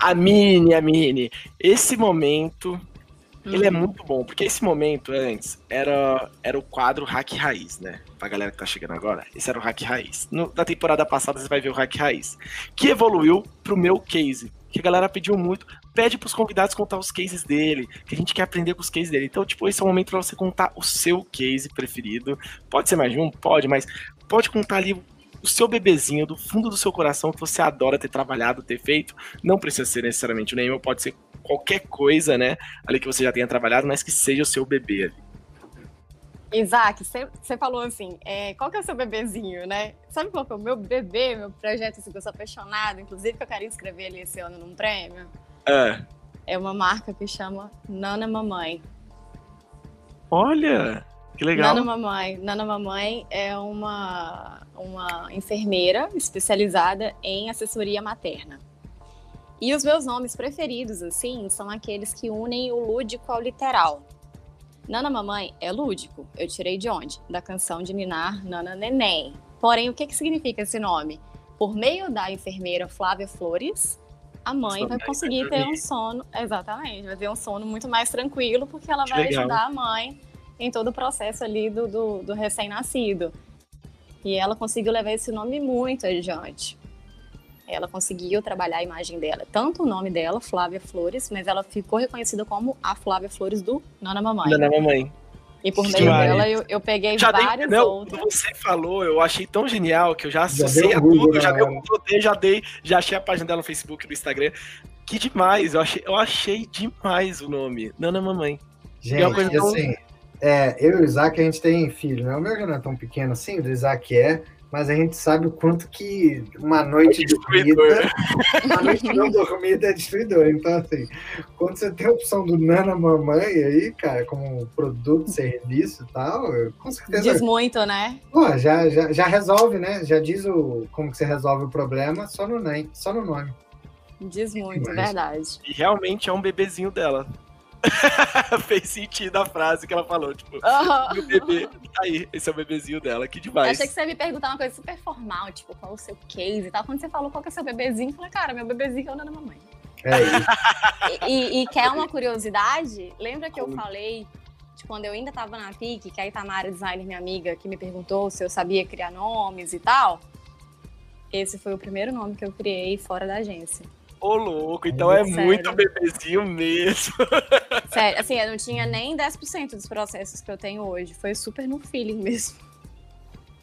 A Mini, a Mini. Esse momento, uhum. ele é uhum. muito bom, porque esse momento antes era, era o quadro Hack Raiz, né? Pra galera que tá chegando agora, esse era o Hack Raiz. No, na temporada passada você vai ver o Hack Raiz, que evoluiu pro meu case, que a galera pediu muito pede pros convidados contar os cases dele, que a gente quer aprender com os cases dele. Então, tipo, esse é o momento para você contar o seu case preferido. Pode ser mais de um? Pode, mas pode contar ali o seu bebezinho do fundo do seu coração que você adora ter trabalhado, ter feito. Não precisa ser necessariamente o Neymar, pode ser qualquer coisa, né? Ali que você já tenha trabalhado, mas que seja o seu bebê ali. Isaac, você falou assim, é, qual que é o seu bebezinho, né? Sabe qual que é o meu bebê, meu projeto, assim, que eu sou apaixonada, inclusive que eu quero inscrever ele esse ano num prêmio? É. É uma marca que chama Nana Mamãe. Olha, que legal. Nana Mamãe. Nana Mamãe é uma, uma enfermeira especializada em assessoria materna. E os meus nomes preferidos, assim, são aqueles que unem o lúdico ao literal. Nana Mamãe é lúdico. Eu tirei de onde? Da canção de Ninar Nana Neném. Porém, o que, que significa esse nome? Por meio da enfermeira Flávia Flores, a mãe vai conseguir ter um sono, exatamente, vai ter um sono muito mais tranquilo, porque ela vai legal. ajudar a mãe em todo o processo ali do, do, do recém-nascido. E ela conseguiu levar esse nome muito adiante. Ela conseguiu trabalhar a imagem dela, tanto o nome dela, Flávia Flores, mas ela ficou reconhecida como a Flávia Flores do Nana Mamãe. Nana Mamãe. E por meio dela eu, eu peguei já várias dei, outras. Quando você falou, eu achei tão genial que eu já associei a tudo, já dei um já dei, já achei a página dela no Facebook e no Instagram. Que demais, eu achei, eu achei demais o nome. Nana Mamãe. Gente, é tão... assim, é, eu e o Isaac, a gente tem filho, né? O meu já não é tão pequeno assim, o do Isaac é, mas a gente sabe o quanto que uma noite é dormida, uma noite não dormida é destruidor. Então, assim, quando você tem a opção do Nana Mamãe aí, cara, como produto, serviço e tal, com certeza. Diz muito, né? Pô, já, já, já resolve, né? Já diz o, como que você resolve o problema só no, só no nome. Diz muito, verdade. E realmente é um bebezinho dela. (laughs) Fez sentido a frase que ela falou, tipo, meu bebê, tá aí, esse é o bebezinho dela, que demais. Eu achei que você ia me perguntar uma coisa super formal, tipo, qual o seu case e tal. Quando você falou qual que é o seu bebezinho, eu falei, cara, meu bebezinho é o da mamãe. É isso. e, e, e, quer uma curiosidade? Lembra que eu falei de quando eu ainda tava na PIC, que a Itamara, designer, minha amiga, que me perguntou se eu sabia criar nomes e tal? Esse foi o primeiro nome que eu criei fora da agência. Ô, louco, então é, é muito bebezinho mesmo. (laughs) Sério, assim, eu não tinha nem 10% dos processos que eu tenho hoje. Foi super no feeling mesmo.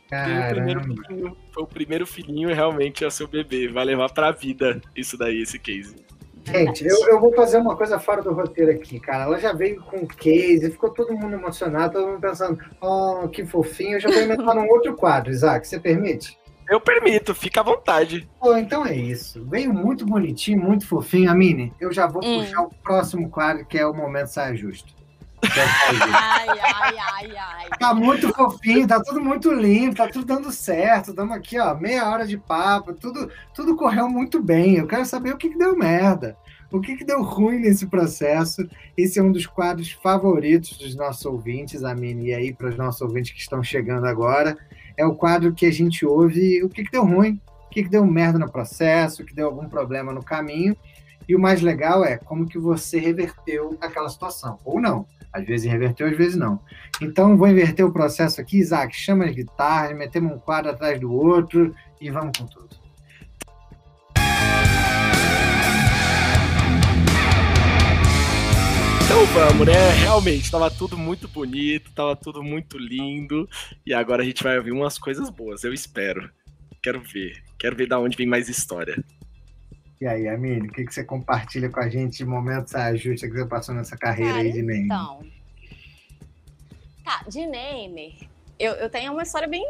Foi o, primeiro filhinho, foi o primeiro filhinho realmente é o seu bebê. Vai levar pra vida isso daí, esse case. Gente, eu, eu vou fazer uma coisa fora do roteiro aqui, cara. Ela já veio com case, ficou todo mundo emocionado, todo mundo pensando, oh, que fofinho. Eu já vou inventar num outro quadro, Isaac, você permite? Eu permito, fica à vontade. Pô, então é isso. Veio muito bonitinho, muito fofinho. Amine, eu já vou hum. puxar o próximo quadro, que é o Momento Saia Justo. (laughs) Ai, ai, ai, ai. Tá muito fofinho, tá tudo muito limpo, tá tudo dando certo. Estamos aqui, ó, meia hora de papo, tudo, tudo correu muito bem. Eu quero saber o que, que deu merda. O que, que deu ruim nesse processo? Esse é um dos quadros favoritos dos nossos ouvintes, Amine, e aí para os nossos ouvintes que estão chegando agora. É o quadro que a gente ouve o que, que deu ruim, o que, que deu merda no processo, o que deu algum problema no caminho. E o mais legal é como que você reverteu aquela situação, ou não. Às vezes reverteu, às vezes não. Então, vou inverter o processo aqui. Isaac, chama as guitarras, metemos um quadro atrás do outro e vamos com tudo. Então vamos, né? Realmente, estava tudo muito bonito, estava tudo muito lindo. E agora a gente vai ouvir umas coisas boas, eu espero. Quero ver. Quero ver da onde vem mais história. E aí, Amine, o que, que você compartilha com a gente de momentos ajuste que você passou nessa carreira Cara, aí de name? Então. Tá, de name, eu, eu tenho uma história bem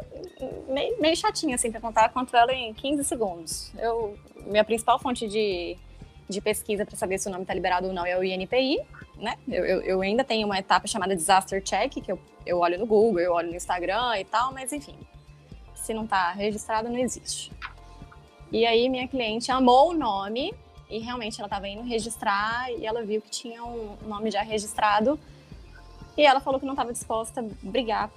meio, meio chatinha, assim, pra contar. Conto ela em 15 segundos. Eu, minha principal fonte de, de pesquisa para saber se o nome tá liberado ou não é o INPI né? Eu, eu, eu, ainda tenho uma etapa chamada Disaster Check, que eu, eu olho no Google, eu olho no Instagram e tal, mas enfim, se não está registrado, não existe. E aí minha cliente amou o nome e realmente ela estava indo registrar e ela viu que tinha um nome já registrado e ela falou que não estava disposta a brigar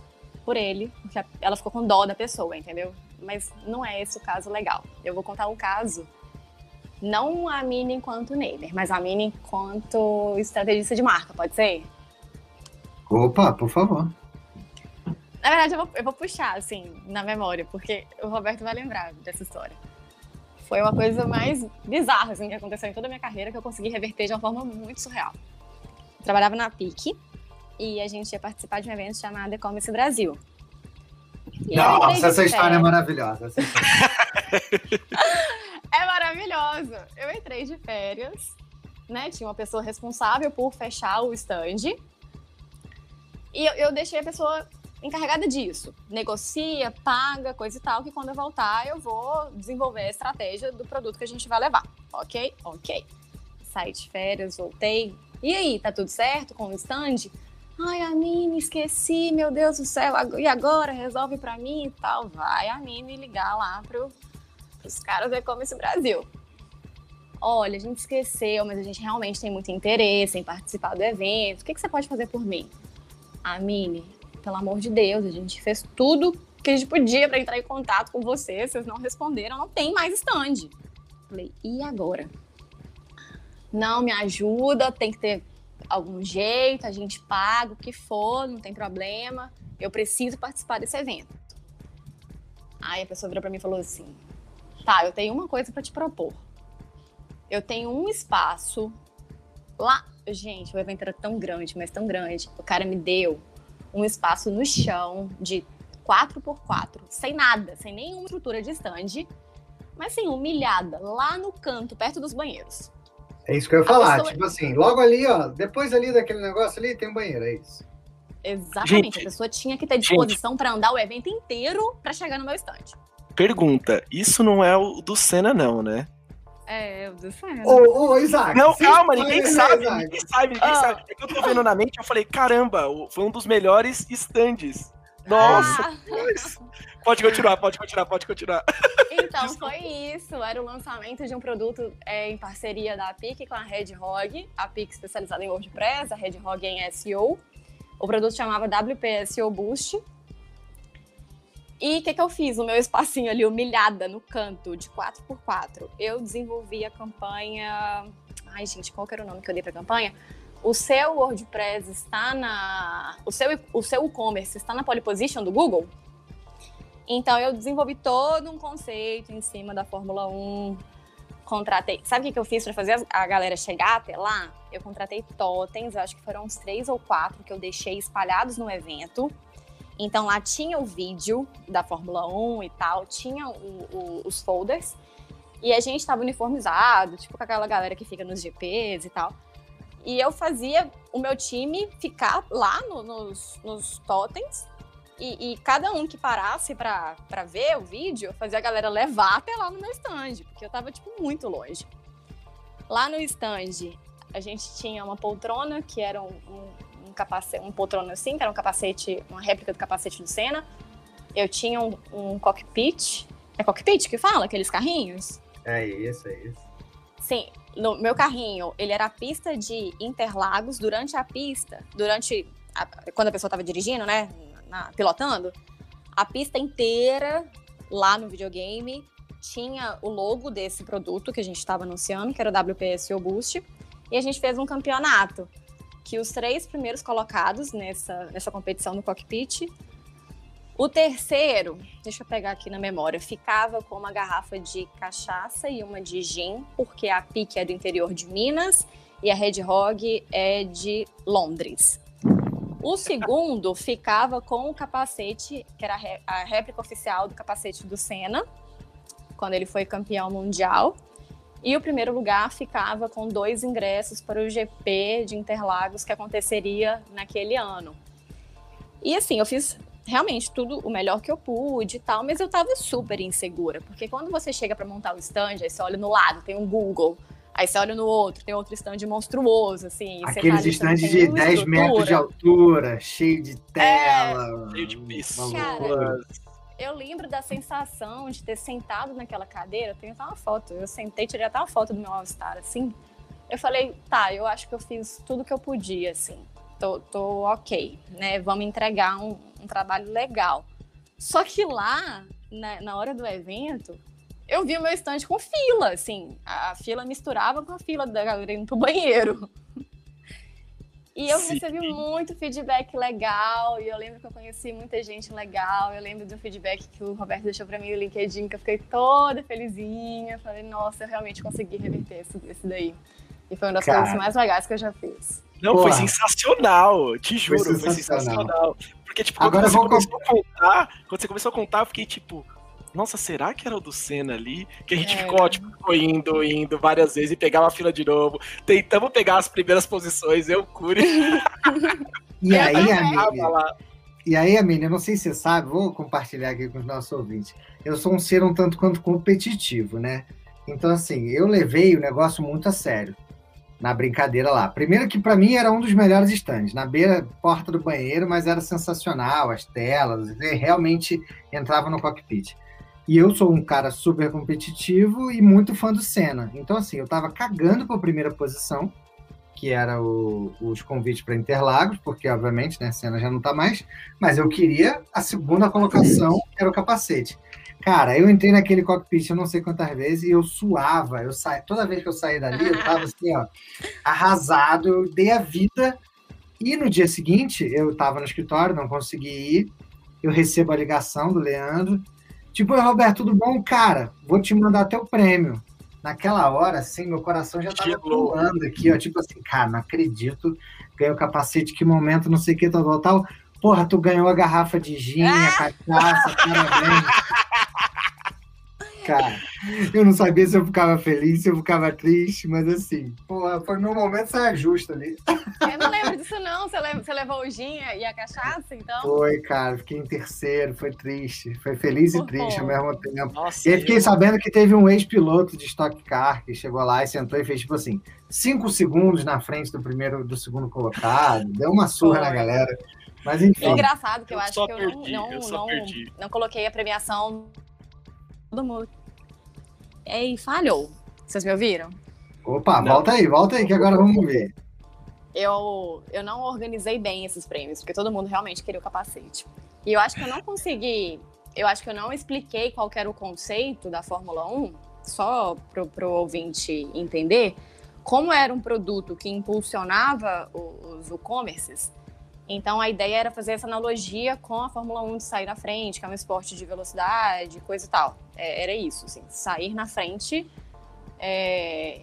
por ele, porque ela ficou com dó da pessoa, entendeu? Mas não é esse o caso legal. Eu vou contar um caso não a Mini enquanto Neimer, mas a Mini enquanto estrategista de marca, pode ser? Opa, por favor. Na verdade, eu vou, eu vou puxar, assim, na memória, porque o Roberto vai lembrar dessa história. Foi uma coisa mais bizarra, assim, que aconteceu em toda a minha carreira, que eu consegui reverter de uma forma muito surreal. Eu trabalhava na PIC e a gente ia participar de um evento chamado E-Commerce Brasil. E Nossa, essa história é maravilhosa. História. (laughs) É maravilhoso. Eu entrei de férias, né? Tinha uma pessoa responsável por fechar o stand. E eu, eu deixei a pessoa encarregada disso. Negocia, paga, coisa e tal, que quando eu voltar eu vou desenvolver a estratégia do produto que a gente vai levar. Ok? Ok. Saí de férias, voltei. E aí, tá tudo certo com o stand? Ai, a Mini, esqueci, meu Deus do céu. E agora? Resolve pra mim e tal. Vai a Mini ligar lá pro os caras do E-Commerce Brasil. Olha, a gente esqueceu, mas a gente realmente tem muito interesse em participar do evento. O que, que você pode fazer por mim? A Mini, pelo amor de Deus, a gente fez tudo que a gente podia para entrar em contato com vocês, vocês não responderam, não tem mais stand. Falei, e agora? Não, me ajuda, tem que ter algum jeito, a gente paga o que for, não tem problema, eu preciso participar desse evento. Aí a pessoa virou para mim e falou assim: Tá, eu tenho uma coisa para te propor. Eu tenho um espaço lá. Gente, o evento era tão grande, mas tão grande. O cara me deu um espaço no chão de 4x4, sem nada, sem nenhuma estrutura de stand, mas assim, humilhada, lá no canto, perto dos banheiros. É isso que eu ia falar, pessoa... tipo assim, logo ali, ó, depois ali daquele negócio ali tem um banheiro, é isso. Exatamente, gente, a pessoa tinha que ter disposição para andar o evento inteiro para chegar no meu stand. Pergunta: isso não é o do Senna, não, né? É, o do Senna. Ô, ô, Isaac. Não, calma, ninguém sabe, ninguém sabe, ninguém ah. sabe. É que eu tô vendo na mente, eu falei, caramba, foi um dos melhores stands. Nossa! Ah. Pode continuar, pode continuar, pode continuar. (laughs) Então, foi isso. Era o lançamento de um produto é, em parceria da PIC com a Red Hog. A PIC especializada em WordPress, a Red Hog em SEO. O produto chamava WPSO Boost. E o que, que eu fiz? O meu espacinho ali, humilhada no canto, de 4x4. Eu desenvolvi a campanha. Ai, gente, qual que era o nome que eu dei pra campanha? O seu WordPress está na. O seu o seu e-commerce está na pole position do Google? Então eu desenvolvi todo um conceito em cima da Fórmula 1. Contratei. Sabe o que, eu fiz para fazer a galera chegar até lá? Eu contratei totens, acho que foram uns três ou quatro que eu deixei espalhados no evento então lá tinha o vídeo da Fórmula 1 e tal, tinha o, o, os folders. E a gente estava uniformizado, tipo com aquela galera que fica nos GPs e tal. E eu fazia o meu time ficar lá no, nos, nos totens. E, e, cada um que parasse para ver o vídeo, fazia a galera levar até lá no meu stand, porque eu tava, tipo, muito longe. Lá no stand, a gente tinha uma poltrona que era um, um um capacete, um poltrona assim, que era um capacete, uma réplica do capacete do Senna. Eu tinha um, um cockpit. É cockpit que fala? Aqueles carrinhos? É isso, é isso. Sim, no meu carrinho, ele era a pista de Interlagos durante a pista, durante a, quando a pessoa estava dirigindo, né, na, pilotando, a pista inteira lá no videogame tinha o logo desse produto que a gente estava anunciando, que era o WPS Boost, e a gente fez um campeonato que os três primeiros colocados nessa, nessa competição no cockpit o terceiro, deixa eu pegar aqui na memória, ficava com uma garrafa de cachaça e uma de gin, porque a Pique é do interior de Minas e a Red Hog é de Londres. O segundo ficava com o capacete, que era a réplica oficial do capacete do Senna, quando ele foi campeão mundial. E o primeiro lugar ficava com dois ingressos para o GP de Interlagos que aconteceria naquele ano. E assim, eu fiz realmente tudo o melhor que eu pude e tal, mas eu tava super insegura, porque quando você chega para montar o stand, aí você olha no lado, tem um Google, aí você olha no outro, tem outro stand monstruoso, assim. Aqueles tá stands de 10 metros de altura, cheio de tela. É, cheio de piso. eu lembro da sensação de ter sentado naquela cadeira, eu tenho até uma foto, eu sentei, tirei até uma foto do meu All-Star, assim. Eu falei, tá, eu acho que eu fiz tudo que eu podia, assim tô, tô ok, né? Vamos entregar um, um trabalho legal. Só que lá, na, na hora do evento, eu vi o meu estande com fila, assim. A fila misturava com a fila da galera indo pro banheiro. (laughs) E eu Sim. recebi muito feedback legal, e eu lembro que eu conheci muita gente legal. Eu lembro do feedback que o Roberto deixou para mim no LinkedIn, que eu fiquei toda felizinha. Falei, nossa, eu realmente consegui reverter isso, isso daí. E foi uma das Cara. coisas mais legais que eu já fiz. Não, Porra. foi sensacional, te juro, foi sensacional. Foi sensacional. Porque, tipo, quando Agora você começou a contar, quando você começou a contar, eu fiquei tipo, nossa, será que era o do Senna ali? Que a gente é. ficou, tipo, indo, indo várias vezes e pegava a fila de novo. Tentamos pegar as primeiras posições, eu, Curi. (laughs) e aí, amiga? E aí, Amília, eu não sei se você sabe, vou compartilhar aqui com os nossos ouvintes. Eu sou um ser um tanto quanto competitivo, né? Então, assim, eu levei o negócio muito a sério na brincadeira lá. Primeiro que para mim era um dos melhores stands, na beira, porta do banheiro, mas era sensacional, as telas, realmente entrava no cockpit. E eu sou um cara super competitivo e muito fã do Senna. Então, assim, eu tava cagando para a primeira posição, que era o, os convites para Interlagos, porque, obviamente, né, Senna já não tá mais, mas eu queria a segunda colocação, que era o capacete. Cara, eu entrei naquele cockpit, eu não sei quantas vezes, e eu suava. Eu sa... Toda vez que eu saí dali, eu tava assim, ó, arrasado, eu dei a vida. E no dia seguinte, eu tava no escritório, não consegui ir. Eu recebo a ligação do Leandro. Tipo, Roberto, tudo bom? Cara, vou te mandar teu prêmio. Naquela hora, assim, meu coração já tava pulando aqui, ó. Tipo assim, cara, não acredito. Ganhei o capacete, que momento, não sei o que, tal, tal, tal. Porra, tu ganhou a garrafa de gin, a cachaça, parabéns. (laughs) Cara, eu não sabia se eu ficava feliz, se eu ficava triste, mas assim, porra, foi meu momento saia justa ali. Eu não lembro disso, não. Você, levou, você levou o gin e a cachaça, então? Foi, cara, fiquei em terceiro, foi triste. Foi feliz e triste ao mesmo tempo. Nossa, e aí fiquei eu... sabendo que teve um ex-piloto de Stock Car que chegou lá e sentou e fez, tipo assim, cinco segundos na frente do primeiro, do segundo colocado, deu uma surra foi. na galera. Mas enfim. É engraçado que eu, eu acho que eu perdi, não, não, eu não, não coloquei a premiação todo mundo. E falhou. Vocês me ouviram? Opa, não. volta aí, volta aí, que agora vamos ver. Eu, eu não organizei bem esses prêmios, porque todo mundo realmente queria o capacete. E eu acho que eu não consegui, eu acho que eu não expliquei qual era o conceito da Fórmula 1, só para o ouvinte entender, como era um produto que impulsionava os e-commerces, então a ideia era fazer essa analogia com a Fórmula 1 de sair na frente, que é um esporte de velocidade, coisa e tal. É, era isso, assim, sair na frente, é,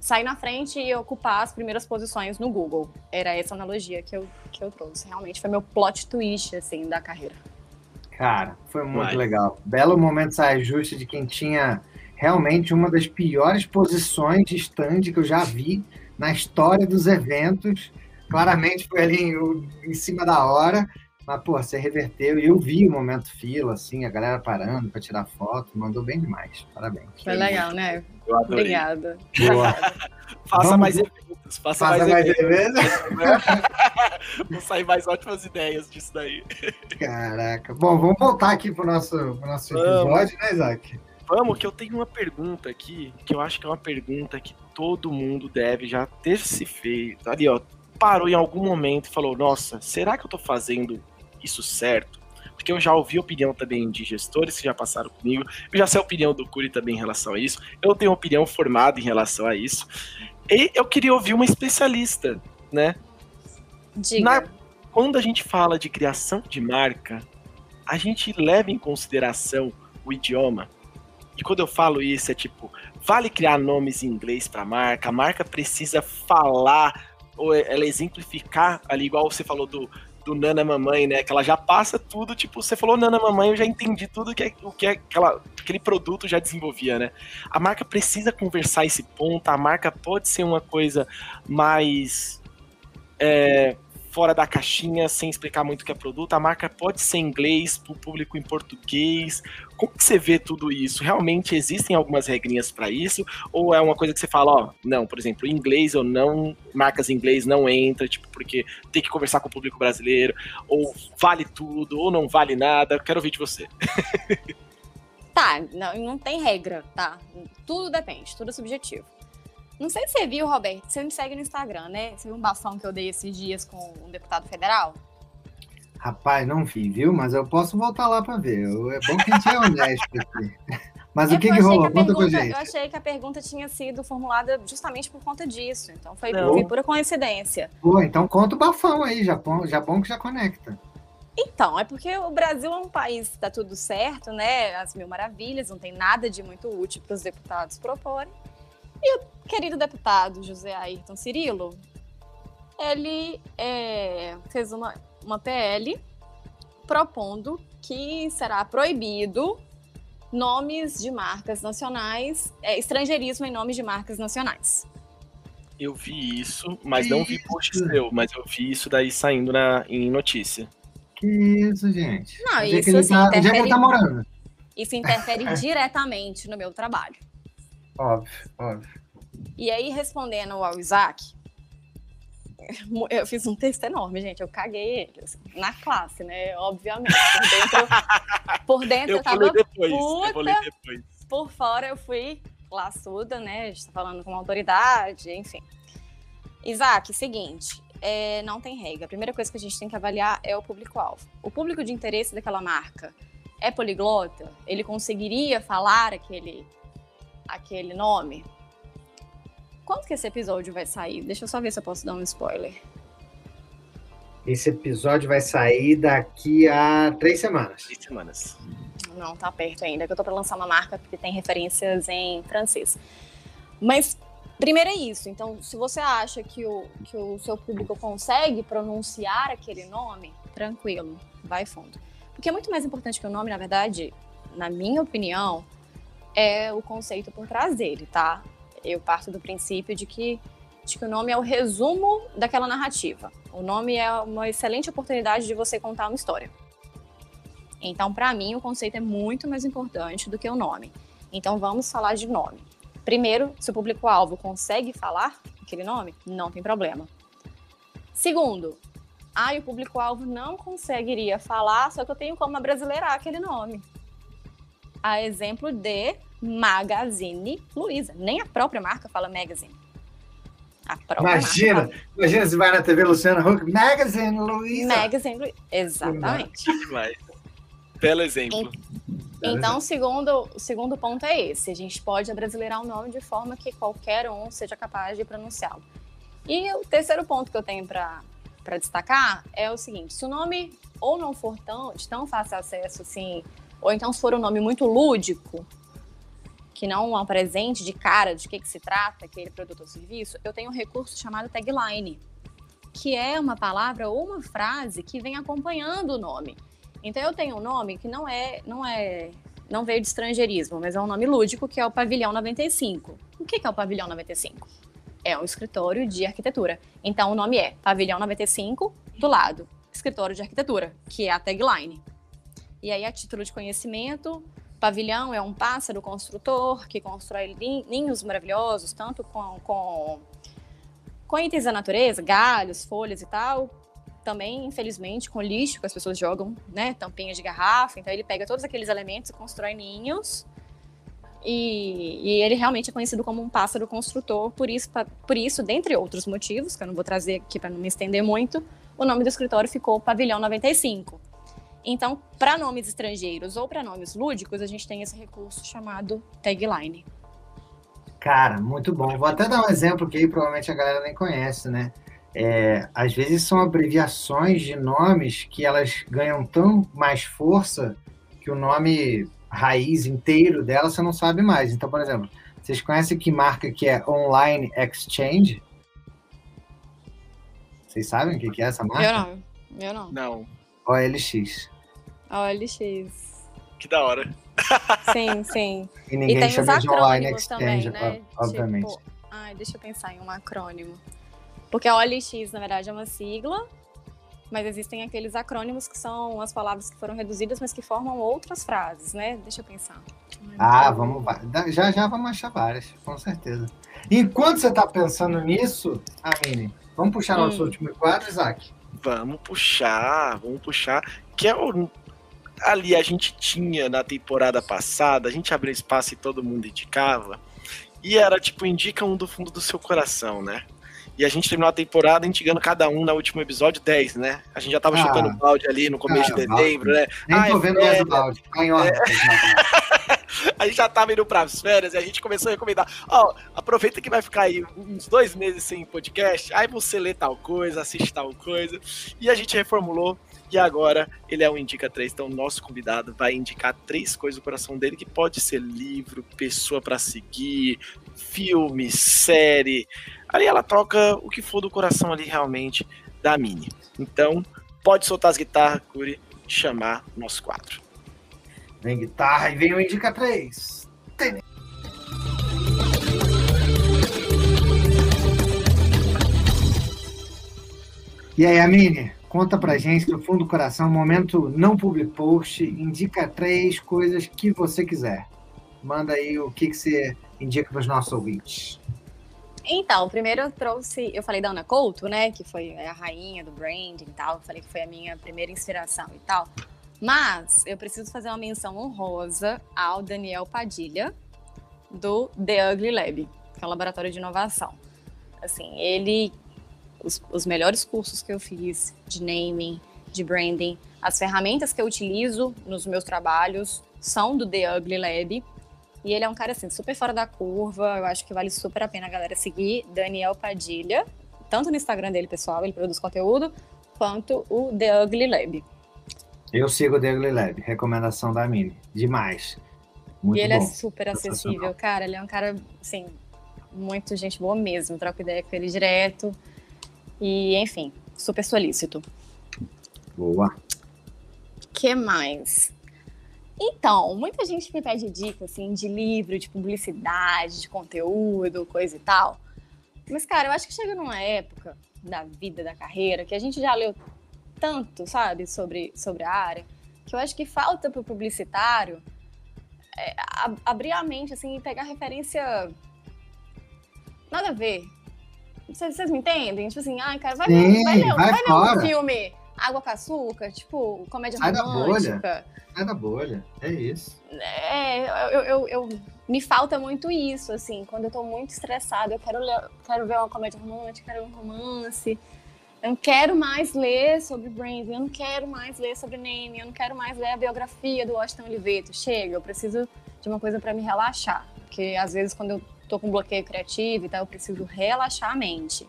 sair na frente e ocupar as primeiras posições no Google. Era essa analogia que eu, que eu trouxe. Realmente foi meu plot twist, assim, da carreira. Cara, foi muito Vai. legal. Belo momento sair justa de quem tinha realmente uma das piores posições de stand que eu já vi na história dos eventos claramente foi ali em, em cima da hora, mas, pô, você reverteu. E eu vi o momento fila, assim, a galera parando para tirar foto, mandou bem demais. Parabéns. Foi legal, né? Obrigada. (laughs) Faça Vamos... mais eventos Faça, Faça mais cerveja. (laughs) Vão sair mais ótimas ideias disso daí. Caraca. Bom, vamos voltar aqui pro nosso, pro nosso episódio, né, Isaac? Vamos, que eu tenho uma pergunta aqui, que eu acho que é uma pergunta que todo mundo deve já ter se feito. Ali, ó, parou em algum momento e falou: Nossa, será que eu tô fazendo isso certo? Porque eu já ouvi opinião também de gestores que já passaram comigo, eu já sei a opinião do Curi também em relação a isso, eu tenho opinião formada em relação a isso. E eu queria ouvir uma especialista, né? Diga. Na- quando a gente fala de criação de marca, a gente leva em consideração o idioma. E quando eu falo isso, é tipo, vale criar nomes em inglês para marca, a marca precisa falar, ou ela exemplificar ali, igual você falou do, do Nana Mamãe, né? Que ela já passa tudo, tipo, você falou Nana Mamãe, eu já entendi tudo que é, o que é aquela, aquele produto já desenvolvia, né? A marca precisa conversar esse ponto, a marca pode ser uma coisa mais é, fora da caixinha, sem explicar muito o que é produto. A marca pode ser em inglês, para o público em português. Como que você vê tudo isso? Realmente existem algumas regrinhas para isso? Ou é uma coisa que você fala, ó, não, por exemplo, em inglês ou não, marcas em inglês não entra, tipo, porque tem que conversar com o público brasileiro, ou vale tudo, ou não vale nada. Quero ouvir de você. (laughs) Tá, não, não tem regra, tá? Tudo depende, tudo é subjetivo. Não sei se você viu, Roberto, você me segue no Instagram, né? Você viu um bafão que eu dei esses dias com um deputado federal? Rapaz, não vi, viu? Mas eu posso voltar lá pra ver. É bom que a gente é honesto aqui. (laughs) Mas É o que, que rolou? a Conta pergunta- gente. Eu achei que a pergunta tinha sido formulada justamente por conta disso. Então foi, pura coincidência. Pô, então conta o bafão aí, Japão, Japão que já conecta. Então, é porque o Brasil é um país que tá tudo certo, né? As mil maravilhas, não tem nada de muito útil para os deputados proporem. E o querido deputado José Ayrton Cirilo, ele é, fez uma, uma PL propondo que será proibido nomes de marcas nacionais, é, estrangeirismo em nomes de marcas nacionais. Eu vi isso, mas não vi post seu, mas eu vi isso daí saindo na, em notícia. Que isso, gente. Não, é isso, que ele assim, tá, é que interfere- tá morando? Isso interfere (laughs) diretamente no meu trabalho. Óbvio, óbvio. E aí, respondendo ao Isaac, (laughs) eu fiz um texto enorme, gente. Eu caguei ele, assim, na classe, né? Obviamente. Por dentro, por (laughs) dentro eu, Eu tava depois. Eu puta. depois. por fora eu fui laçuda, né? A gente tá falando com uma autoridade, enfim. Isaac, seguinte, é, não tem regra. A primeira coisa que a gente tem que avaliar é o público-alvo. O público de interesse daquela marca é poliglota? Ele conseguiria falar aquele, aquele nome? Quando que esse episódio vai sair? Deixa eu só ver se eu posso dar um spoiler. Esse episódio vai sair daqui a três semanas. Três semanas. Não, tá perto ainda, que eu tô pra lançar uma marca que tem referências em francês. Mas, primeiro é isso. Então, se você acha que o, que o seu público consegue pronunciar aquele nome, tranquilo, vai fundo. Porque é muito mais importante que o nome, na verdade, na minha opinião, é o conceito por trás dele, tá? Eu parto do princípio de que, de que o nome é o resumo daquela narrativa. O nome é uma excelente oportunidade de você contar uma história. Então, para mim, o conceito é muito mais importante do que o nome. Então, vamos falar de nome. Primeiro, se o público-alvo consegue falar aquele nome, não tem problema. Segundo, ah, o público-alvo não conseguiria falar, só que eu tenho como abrasileirar aquele nome. A exemplo de Magazine Luiza. Nem a própria marca fala Magazine. A própria Imagina, marca imagina se vai na TV Luciana Huck, Magazine Luiza. Magazine Luiza. Exatamente. Demais. Belo exemplo. Então, o segundo, o segundo ponto é esse. A gente pode abrasileirar o nome de forma que qualquer um seja capaz de pronunciá-lo. E o terceiro ponto que eu tenho para destacar é o seguinte: se o nome ou não for tão, de tão fácil acesso assim, ou então se for um nome muito lúdico, que não apresente de cara de que, que se trata aquele produto ou serviço, eu tenho um recurso chamado tagline, que é uma palavra ou uma frase que vem acompanhando o nome. Então eu tenho um nome que não é, não é, não veio de estrangeirismo, mas é um nome lúdico que é o Pavilhão 95. O que que é o Pavilhão 95? É um escritório de arquitetura. Então o nome é Pavilhão 95 do lado, escritório de arquitetura, que é a tagline. E aí a título de conhecimento, pavilhão é um pássaro construtor que constrói nin- ninhos maravilhosos, tanto com, com Com itens da natureza, galhos, folhas e tal, também, infelizmente, com lixo que as pessoas jogam, né? Tampinhas de garrafa. Então ele pega todos aqueles elementos e constrói ninhos. E, e, ele realmente é conhecido como um pássaro construtor, por isso, por isso, dentre outros motivos, que eu não vou trazer aqui para não me estender muito, o nome do escritório ficou Pavilhão 95. Então, para nomes estrangeiros ou para nomes lúdicos, a gente tem esse recurso chamado tagline. Cara, muito bom. Vou até dar um exemplo que aí provavelmente a galera nem conhece, né? É, às vezes são abreviações de nomes que elas ganham tão mais força que o nome raiz inteiro dela você não sabe mais. Então, por exemplo, vocês conhecem que marca que é Online Exchange? Vocês sabem o que é essa marca? Eu não. Eu não. Não. OLX. OLX. Que da hora. Sim, sim. E ninguém e tem chama os de Online acrônimos também, Exchange, né? obviamente. Tipo, ai, deixa eu pensar em um acrônimo. Porque a OLX, na verdade, é uma sigla, mas existem aqueles acrônimos que são as palavras que foram reduzidas, mas que formam outras frases, né? Deixa eu pensar. Ah, vamos já já vamos achar várias, com certeza. Enquanto você está pensando nisso, Amine, vamos puxar hum. nosso último quadro, Isaac? Vamos puxar, vamos puxar. Que é o ali a gente tinha na temporada passada, a gente abriu espaço e todo mundo indicava. E era tipo, indica um do fundo do seu coração, né? E a gente terminou a temporada indicando cada um no último episódio 10, né? A gente já tava ah, chutando balde ali no começo ah, de dezembro, né? Nem ah, tô vendo mais o balde. Tá em ordem. É... (laughs) a gente já tava indo pras férias e a gente começou a recomendar. Ó, aproveita que vai ficar aí uns dois meses sem podcast, aí você lê tal coisa, assiste tal coisa. E a gente reformulou e agora ele é um Indica 3, então nosso convidado vai indicar três coisas do coração dele, que pode ser livro, pessoa para seguir, filme, série, Ali ela troca o que for do coração ali realmente da Mini. Então, pode soltar as guitarras, Curi, chamar nosso quadro. Vem guitarra e vem o Indica 3. Tem... E aí, Amine, conta pra gente do fundo do coração, momento não public post, indica três coisas que você quiser. Manda aí o que, que você indica para os nossos ouvintes. Então, primeiro eu trouxe, eu falei da Ana Couto, né, que foi a rainha do branding e tal, falei que foi a minha primeira inspiração e tal. Mas eu preciso fazer uma menção honrosa ao Daniel Padilha, do The Ugly Lab, que é um laboratório de inovação. Assim, ele, os, os melhores cursos que eu fiz de naming, de branding, as ferramentas que eu utilizo nos meus trabalhos são do The Ugly Lab. E ele é um cara, assim, super fora da curva. Eu acho que vale super a pena a galera seguir Daniel Padilha, tanto no Instagram dele, pessoal, ele produz conteúdo, quanto o The Ugly Lab. Eu sigo o Ugly Lab, recomendação da Mini. Demais. Muito e ele é bom. é super acessível, cara. Ele é um cara, assim, muito gente boa mesmo. Troco ideia com ele direto. E, enfim, super solícito. Boa. que mais? Então, muita gente me pede dica, assim, de livro, de publicidade, de conteúdo, coisa e tal. Mas, cara, eu acho que chega numa época da vida, da carreira, que a gente já leu tanto, sabe, sobre, sobre a área, que eu acho que falta pro publicitário é, abrir a mente, assim, e pegar referência nada a ver. Vocês, vocês me entendem? Tipo assim, ai, cara, vai, Sim, ver, vai, ler, vai, vai ler um filme Água com Açúcar, tipo, comédia Sai romântica. Da bolha. Sai da bolha, é isso. É, eu, eu, eu, me falta muito isso, assim, quando eu tô muito estressada, eu quero, ler, quero ver uma comédia romântica, quero um romance. Eu não quero mais ler sobre branding, eu não quero mais ler sobre naming, eu não quero mais ler a biografia do Washington Oliveto. Chega, eu preciso de uma coisa para me relaxar. Porque às vezes quando eu tô com bloqueio criativo e tal, eu preciso relaxar a mente.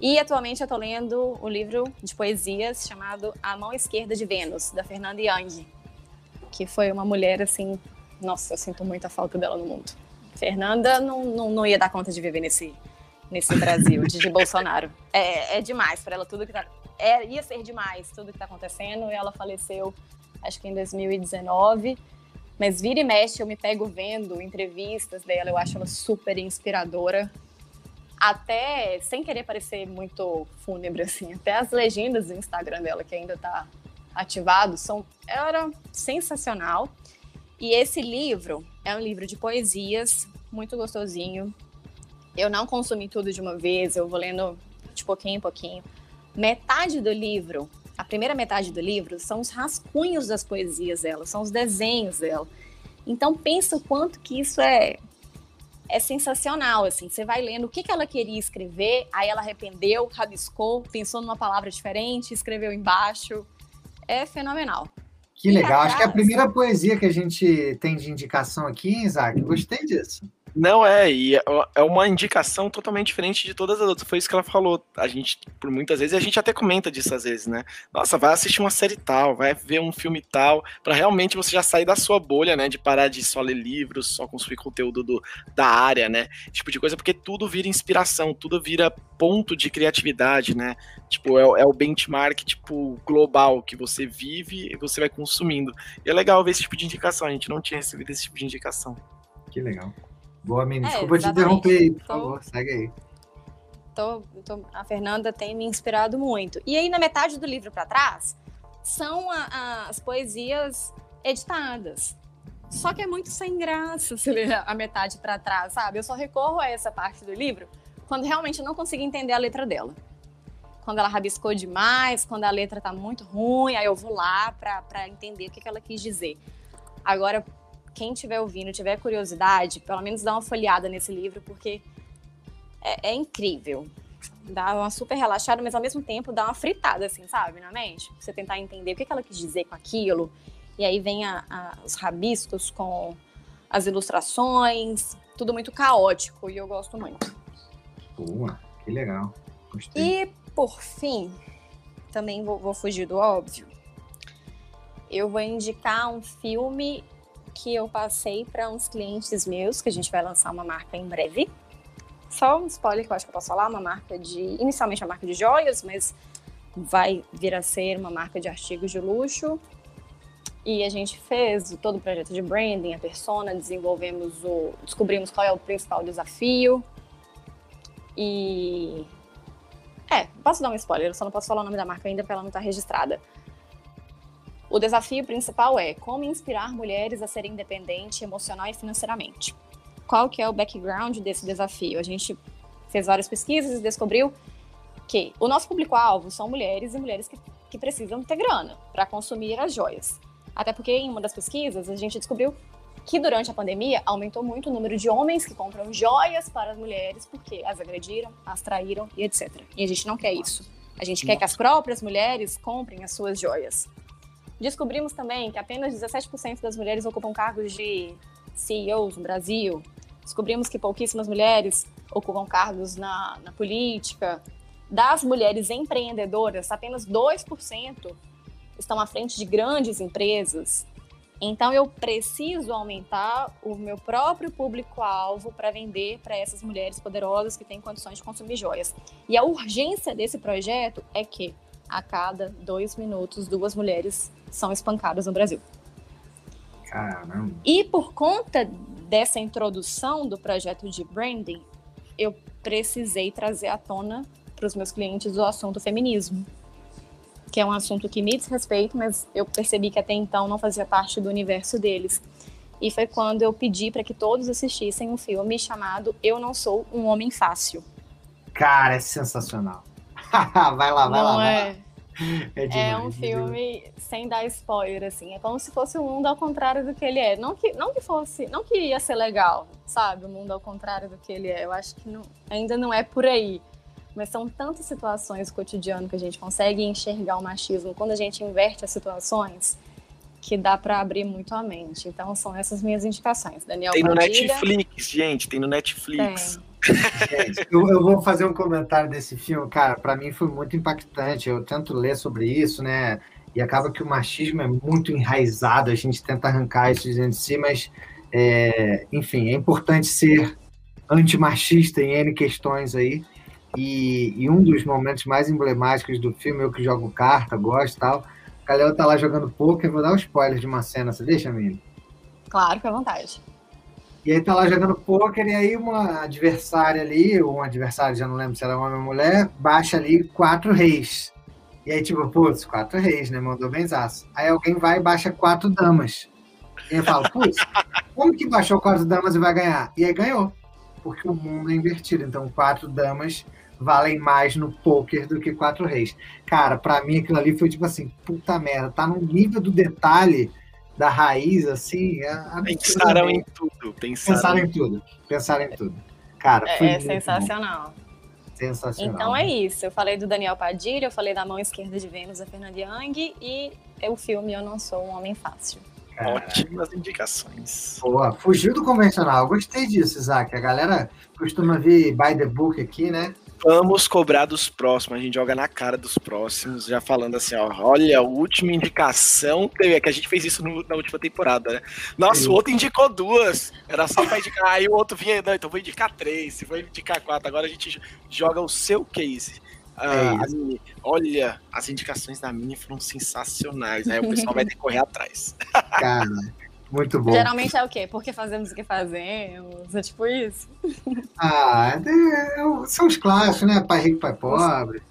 E atualmente eu estou lendo o livro de poesias chamado A Mão Esquerda de Vênus, da Fernanda Young, que foi uma mulher assim, nossa, eu sinto muita falta dela no mundo. Fernanda não, não, não ia dar conta de viver nesse, nesse Brasil de, de Bolsonaro. É, é demais para ela tudo que tá. É, ia ser demais tudo que está acontecendo e ela faleceu, acho que em 2019. Mas vira e mexe, eu me pego vendo entrevistas dela, eu acho ela super inspiradora até, sem querer parecer muito fúnebre, assim, até as legendas do Instagram dela, que ainda está ativado, são, era sensacional. E esse livro é um livro de poesias, muito gostosinho. Eu não consumi tudo de uma vez, eu vou lendo de pouquinho em pouquinho. Metade do livro, a primeira metade do livro, são os rascunhos das poesias dela, são os desenhos dela. Então pensa o quanto que isso é é sensacional, assim, você vai lendo o que, que ela queria escrever, aí ela arrependeu, rabiscou, pensou numa palavra diferente, escreveu embaixo, é fenomenal. Que legal, acho que é a primeira poesia que a gente tem de indicação aqui, Isaac, gostei disso. Não é, e é, é uma indicação totalmente diferente de todas as outras. Foi isso que ela falou. A gente, por muitas vezes, a gente até comenta disso às vezes, né? Nossa, vai assistir uma série tal, vai ver um filme tal, para realmente você já sair da sua bolha, né? De parar de só ler livros, só consumir conteúdo do, da área, né? Tipo de coisa, porque tudo vira inspiração, tudo vira ponto de criatividade, né? Tipo, é, é o benchmark, tipo, global que você vive e você vai consumindo. E é legal ver esse tipo de indicação. A gente não tinha recebido esse tipo de indicação. Que legal. Boa, menina. É, Desculpa te interromper aí, por tô, favor, segue aí. Tô, tô, a Fernanda tem me inspirado muito. E aí, na metade do livro para trás, são a, a, as poesias editadas. Só que é muito sem graça se ler a metade para trás, sabe? Eu só recorro a essa parte do livro quando realmente eu não consigo entender a letra dela. Quando ela rabiscou demais, quando a letra tá muito ruim, aí eu vou lá para entender o que, que ela quis dizer. Agora, quem estiver ouvindo, tiver curiosidade, pelo menos dá uma folheada nesse livro, porque é, é, incrível. Dá uma super relaxada, mas ao mesmo tempo dá uma fritada, assim, sabe, na mente. Você tentar entender o que, que ela quis dizer com aquilo. E aí vem a, a, os rabiscos com as ilustrações, tudo muito caótico, e eu gosto muito. Boa, que legal. Gostei. E, por fim, também vou, vou fugir do óbvio. Eu vou indicar um filme que eu passei para uns clientes meus, que a gente vai lançar uma marca em breve. Só um spoiler que eu acho que eu posso falar, uma marca de. Inicialmente uma marca de joias, mas vai vir a ser uma marca de artigos de luxo. E a gente fez todo o projeto de branding, a persona, desenvolvemos o. descobrimos qual é o principal desafio. E. É, posso dar um spoiler, eu só não posso falar o nome da marca ainda porque ela não está registrada. O desafio principal é como inspirar mulheres a serem independentes emocional e financeiramente. Qual que é o background desse desafio? A gente fez várias pesquisas e descobriu que o nosso público-alvo são mulheres e mulheres que, que precisam ter grana para consumir as joias. Até porque em uma das pesquisas a gente descobriu que durante a pandemia aumentou muito o número de homens que compram joias para as mulheres porque as agrediram, as traíram e etc. E a gente não quer isso. A gente quer que as próprias mulheres comprem as suas joias. Descobrimos também que apenas 17% das mulheres ocupam cargos de CEOs no Brasil. Descobrimos que pouquíssimas mulheres ocupam cargos na, na política. Das mulheres empreendedoras, apenas 2% estão à frente de grandes empresas. Então eu preciso aumentar o meu próprio público-alvo para vender para essas mulheres poderosas que têm condições de consumir joias. E a urgência desse projeto é que a cada dois minutos, duas mulheres são espancadas no Brasil. Caramba. E por conta dessa introdução do projeto de branding, eu precisei trazer à tona para os meus clientes o assunto feminismo, que é um assunto que me diz respeito, mas eu percebi que até então não fazia parte do universo deles. E foi quando eu pedi para que todos assistissem um filme chamado Eu Não Sou um Homem Fácil. Cara, é sensacional. (laughs) vai lá, vai Não lá. Vai é... Lá. É, demais, é um filme sem dar spoiler, assim. É como se fosse o um mundo ao contrário do que ele é. Não que, não que fosse, não que ia ser legal, sabe? O mundo ao contrário do que ele é. Eu acho que não, ainda não é por aí. Mas são tantas situações do cotidiano que a gente consegue enxergar o machismo quando a gente inverte as situações que dá para abrir muito a mente. Então são essas minhas indicações. Daniel Tem no Padilha. Netflix, gente, tem no Netflix. Tem. Gente, eu, eu, vou fazer um comentário desse filme, cara. Para mim foi muito impactante. Eu tento ler sobre isso, né? E acaba que o machismo é muito enraizado. A gente tenta arrancar isso de si, mas, é, enfim, é importante ser antimachista em N questões aí. E, e, um dos momentos mais emblemáticos do filme, eu que jogo carta, gosto e tal. Calhão tá lá jogando poker. Vou dar um spoiler de uma cena. Você deixa, menino? Claro, fica à vontade. E aí tá lá jogando pôquer, e aí uma adversária ali, ou um adversário, já não lembro se era homem ou mulher, baixa ali quatro reis. E aí, tipo, putz, quatro reis, né? Mandou benzaço. Aí alguém vai e baixa quatro damas. E eu falo, putz, como que baixou quatro damas e vai ganhar? E aí ganhou. porque o mundo é invertido. Então, quatro damas valem mais no poker do que quatro reis. Cara, para mim aquilo ali foi tipo assim, puta merda, tá no nível do detalhe da raiz, assim. É pensaram em tudo. Pensaram, pensaram em tudo. Pensaram em tudo. Cara, é, é sensacional. Bom. Sensacional. Então é isso. Eu falei do Daniel Padilha, eu falei da mão esquerda de Vênus, a Fernanda Young, e o filme Eu Não Sou um Homem Fácil. Ótimas indicações. Boa, fugiu do convencional. Gostei disso, Isaac. A galera costuma ver by the book aqui, né? Vamos cobrar dos próximos, a gente joga na cara dos próximos, já falando assim, ó, olha, a última indicação é que a gente fez isso no, na última temporada, né? Nossa, Sim. o outro indicou duas, era só pra indicar, aí o outro vinha, não, então vou indicar três, se for indicar quatro, agora a gente joga o seu case. Ah, é Mini, olha, as indicações da Mini foram sensacionais, aí o pessoal vai ter que correr atrás. Cara, muito bom. Geralmente é o quê? Porque fazemos o que fazemos? É tipo isso? Ah, é, são os clássicos, né? Pai rico, pai pobre.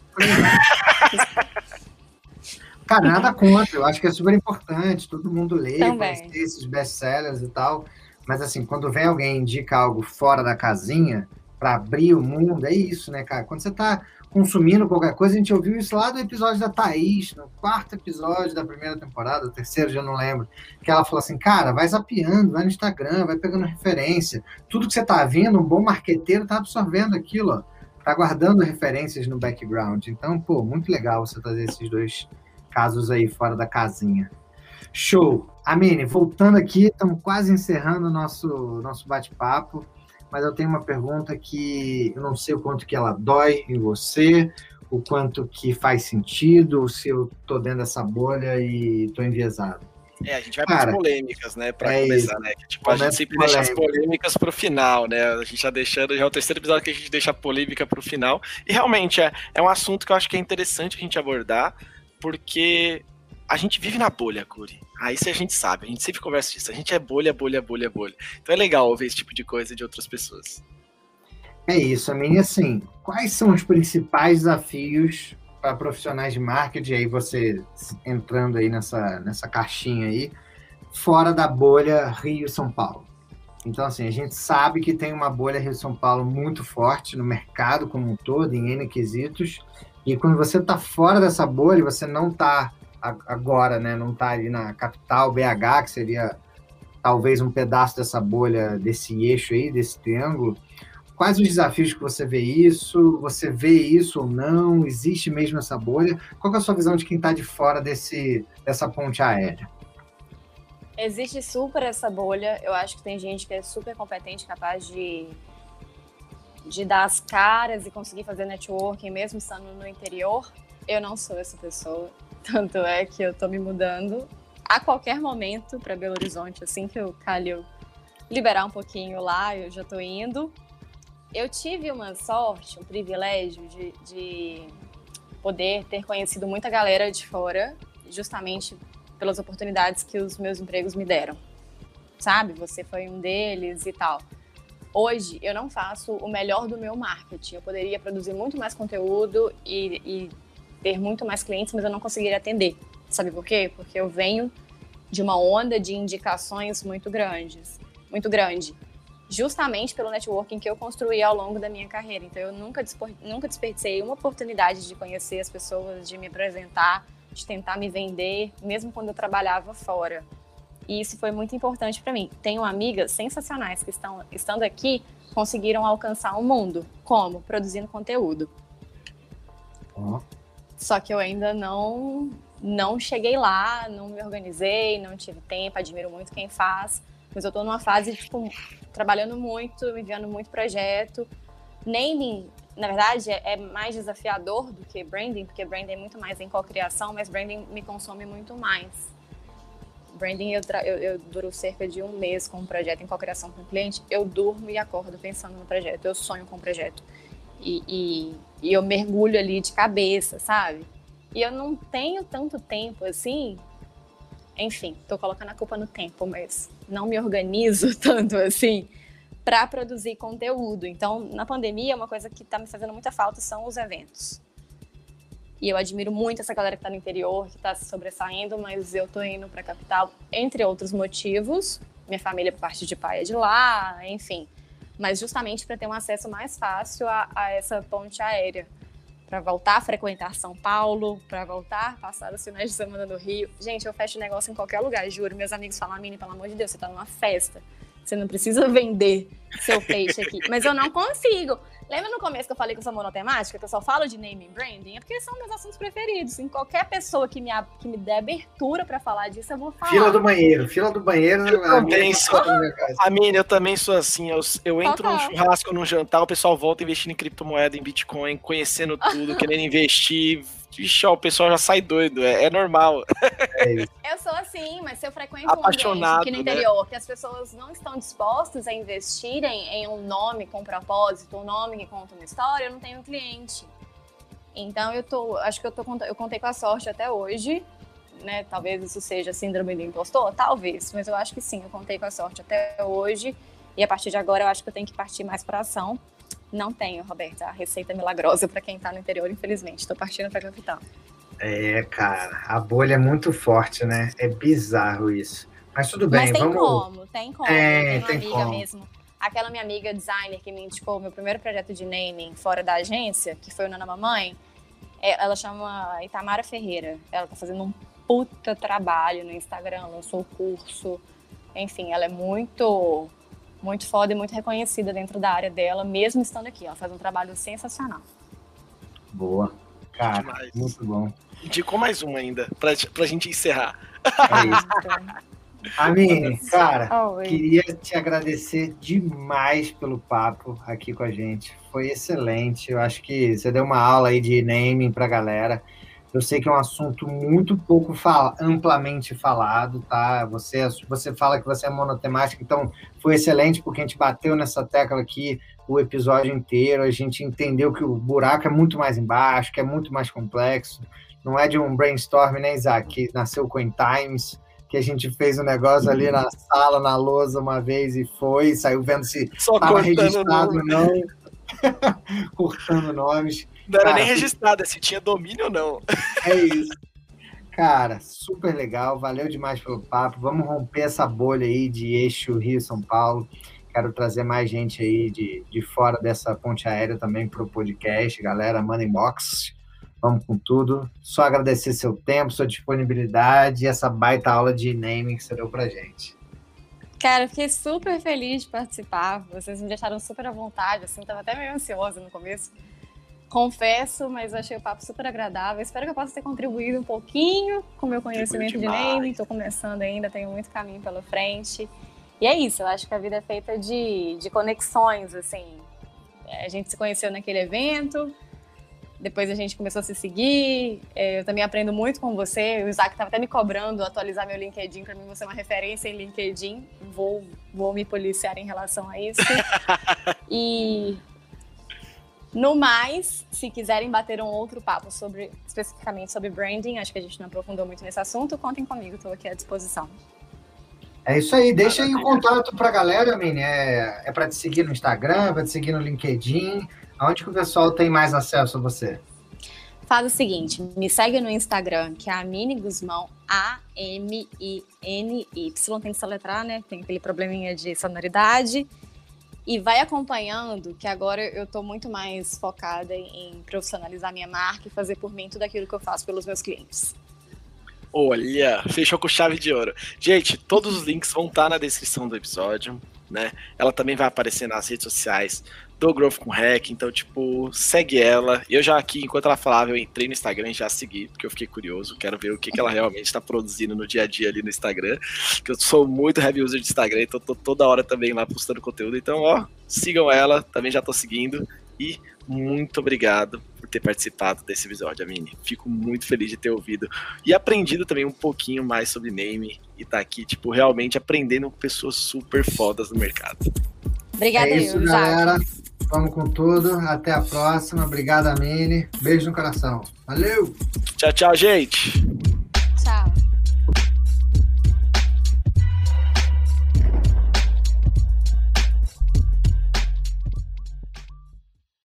Cara, nada contra, eu acho que é super importante, todo mundo lê, conhecer esses best-sellers e tal, mas assim, quando vem alguém e indica algo fora da casinha, para abrir o mundo, é isso, né, cara? Quando você tá consumindo qualquer coisa. A gente ouviu isso lá do episódio da Thaís, no quarto episódio da primeira temporada, terceiro, já não lembro. Que ela falou assim: cara, vai zapeando, vai no Instagram, vai pegando referência. Tudo que você tá vendo, um bom marqueteiro tá absorvendo aquilo, ó. Tá guardando referências no background. Então, pô, muito legal você trazer esses dois casos aí fora da casinha. Show! Amine, voltando aqui, estamos quase encerrando o nosso, nosso bate-papo mas eu tenho uma pergunta que eu não sei o quanto que ela dói em você, o quanto que faz sentido, se eu tô dentro dessa bolha e tô enviesado. É, a gente vai para as polêmicas, né, para é começar, isso. né? Que, tipo, a gente sempre polêmica. deixa as polêmicas para o final, né? A gente já deixando, já é o terceiro episódio que a gente deixa a polêmica para o final. E realmente é, é um assunto que eu acho que é interessante a gente abordar, porque a gente vive na bolha, Curi. Ah, isso a gente sabe, a gente sempre conversa disso. A gente é bolha, bolha, bolha, bolha. Então é legal ouvir esse tipo de coisa de outras pessoas. É isso, a mim assim, quais são os principais desafios para profissionais de marketing, aí você entrando aí nessa, nessa caixinha aí, fora da bolha Rio-São Paulo? Então, assim, a gente sabe que tem uma bolha Rio-São Paulo muito forte no mercado como um todo, em N quesitos, e quando você está fora dessa bolha, você não está agora, né? Não está ali na capital, BH, que seria talvez um pedaço dessa bolha, desse eixo aí, desse triângulo. Quais os desafios que você vê isso? Você vê isso ou não? Existe mesmo essa bolha? Qual é a sua visão de quem está de fora desse, dessa ponte aérea? Existe super essa bolha. Eu acho que tem gente que é super competente, capaz de, de dar as caras e conseguir fazer networking mesmo estando no interior. Eu não sou essa pessoa. (laughs) Tanto é que eu tô me mudando a qualquer momento para Belo Horizonte, assim que o Calil liberar um pouquinho lá, eu já tô indo. Eu tive uma sorte, um privilégio de, de poder ter conhecido muita galera de fora, justamente pelas oportunidades que os meus empregos me deram. Sabe? Você foi um deles e tal. Hoje eu não faço o melhor do meu marketing. Eu poderia produzir muito mais conteúdo e, e ter muito mais clientes, mas eu não conseguiria atender. Sabe por quê? Porque eu venho de uma onda de indicações muito grandes, muito grande, justamente pelo networking que eu construí ao longo da minha carreira. Então eu nunca nunca desperdicei uma oportunidade de conhecer as pessoas, de me apresentar, de tentar me vender, mesmo quando eu trabalhava fora. E isso foi muito importante para mim. Tenho amigas sensacionais que estão estando aqui conseguiram alcançar o mundo, como produzindo conteúdo. Oh. Só que eu ainda não não cheguei lá, não me organizei, não tive tempo, admiro muito quem faz, mas eu tô numa fase tipo trabalhando muito, enviando muito projeto. Naming, na verdade, é, é mais desafiador do que branding, porque branding é muito mais em cocriação, mas branding me consome muito mais. Branding eu, eu, eu, duro cerca de um mês com um projeto em cocriação com o cliente. Eu durmo e acordo pensando no projeto, eu sonho com o projeto. E, e, e eu mergulho ali de cabeça, sabe? E eu não tenho tanto tempo assim. Enfim, tô colocando a culpa no tempo, mas não me organizo (laughs) tanto assim para produzir conteúdo. Então, na pandemia, uma coisa que está me fazendo muita falta são os eventos. E eu admiro muito essa galera que está no interior, que está se sobressaindo, mas eu tô indo para capital, entre outros motivos. Minha família, por parte de pai, é de lá, enfim. Mas justamente para ter um acesso mais fácil a, a essa ponte aérea para voltar a frequentar São Paulo, para voltar a passar os finais de semana no Rio. Gente, eu fecho negócio em qualquer lugar, juro. Meus amigos falam, Mini, pelo amor de Deus, você tá numa festa. Você não precisa vender seu peixe aqui. Mas eu não consigo. Lembra no começo que eu falei que eu sou monotemática, que eu só falo de naming branding? É porque são meus assuntos preferidos. Em qualquer pessoa que me, que me der abertura para falar disso, eu vou falar. Fila do banheiro, fila do banheiro. Eu também sou. A minha, eu também sou assim. Eu, eu entro Total. num churrasco, num jantar, o pessoal volta investindo em criptomoeda, em Bitcoin, conhecendo tudo, (laughs) querendo investir, Ixi, ó, o pessoal já sai doido, é, é normal. É eu sou assim, mas se eu frequento Apaixonado, um ambiente aqui no né? interior né? que as pessoas não estão dispostas a investirem em um nome com propósito, um nome que conta uma história, eu não tenho cliente. Então eu tô, acho que eu tô eu contei com a sorte até hoje, né? Talvez isso seja síndrome do impostor, talvez, mas eu acho que sim, eu contei com a sorte até hoje. E a partir de agora eu acho que eu tenho que partir mais para ação. Não tenho, Roberta, a receita milagrosa para quem está no interior, infelizmente. Estou partindo para a capital. É, cara, a bolha é muito forte, né? É bizarro isso. Mas tudo bem, Mas tem vamos... como, tem como. É, tem, amiga como. mesmo. Aquela minha amiga designer que me indicou meu primeiro projeto de naming fora da agência, que foi o Nana Mamãe, é, ela chama Itamara Ferreira. Ela tá fazendo um puta trabalho no Instagram, lançou o curso. Enfim, ela é muito muito foda e muito reconhecida dentro da área dela, mesmo estando aqui. Ela faz um trabalho sensacional. Boa. Cara, Demais. muito bom. Indicou mais uma ainda, pra, pra gente encerrar. É isso. (laughs) Amine, cara, Oi. queria te agradecer demais pelo papo aqui com a gente. Foi excelente. Eu acho que você deu uma aula aí de naming pra galera. Eu sei que é um assunto muito pouco fala, amplamente falado, tá? Você, você fala que você é monotemática, então foi excelente porque a gente bateu nessa tecla aqui o episódio inteiro, a gente entendeu que o buraco é muito mais embaixo, que é muito mais complexo. Não é de um brainstorm, né, Isaac? Que nasceu com Times, que a gente fez um negócio ali na sala, na lousa uma vez e foi, saiu vendo se estava registrado ou não, (laughs) cortando nomes. Não era Cara, nem registrada, se tinha domínio ou não. É isso. Cara, super legal, valeu demais pelo papo. Vamos romper essa bolha aí de eixo Rio-São Paulo. Quero trazer mais gente aí de, de fora dessa ponte aérea também para o podcast. Galera, manda inbox. Vamos com tudo. Só agradecer seu tempo, sua disponibilidade e essa baita aula de naming que você deu pra gente. Cara, fiquei super feliz de participar. Vocês me deixaram super à vontade, assim, tava até meio ansiosa no começo. Confesso, mas achei o papo super agradável. Espero que eu possa ter contribuído um pouquinho com o meu conhecimento de naming. Estou começando ainda, tenho muito caminho pela frente. E é isso, eu acho que a vida é feita de, de conexões, assim. A gente se conheceu naquele evento, depois a gente começou a se seguir. É, eu também aprendo muito com você. O Isaac estava até me cobrando atualizar meu LinkedIn. Para mim, você é uma referência em LinkedIn. Vou, vou me policiar em relação a isso. (laughs) e no mais, se quiserem bater um outro papo sobre especificamente sobre branding, acho que a gente não aprofundou muito nesse assunto, contem comigo, estou aqui à disposição. É isso aí, deixa aí o contato para a galera, Mini. É, é para te seguir no Instagram, para te seguir no LinkedIn. Aonde que o pessoal tem mais acesso a você? Faz o seguinte, me segue no Instagram, que é a Mini Guzmão, A-M-I-N-Y. Tem que soletrar, né? Tem aquele probleminha de sonoridade e vai acompanhando, que agora eu estou muito mais focada em profissionalizar minha marca e fazer por mim tudo aquilo que eu faço pelos meus clientes. Olha, fechou com chave de ouro. Gente, todos os links vão estar na descrição do episódio, né? Ela também vai aparecer nas redes sociais do Growth com Hack, então, tipo, segue ela. Eu já aqui, enquanto ela falava, eu entrei no Instagram e já segui, porque eu fiquei curioso, quero ver o que, que ela realmente está produzindo no dia a dia ali no Instagram, que eu sou muito heavy user de Instagram, então tô toda hora também lá postando conteúdo, então, ó, sigam ela, também já tô seguindo, e muito obrigado por ter participado desse episódio, Amine. Fico muito feliz de ter ouvido e aprendido também um pouquinho mais sobre name e tá aqui, tipo, realmente aprendendo com pessoas super fodas no mercado. Obrigada, é isso, galera. Vamos com tudo. Até a próxima. Obrigado, Amine. Beijo no coração. Valeu! Tchau, tchau, gente. Tchau.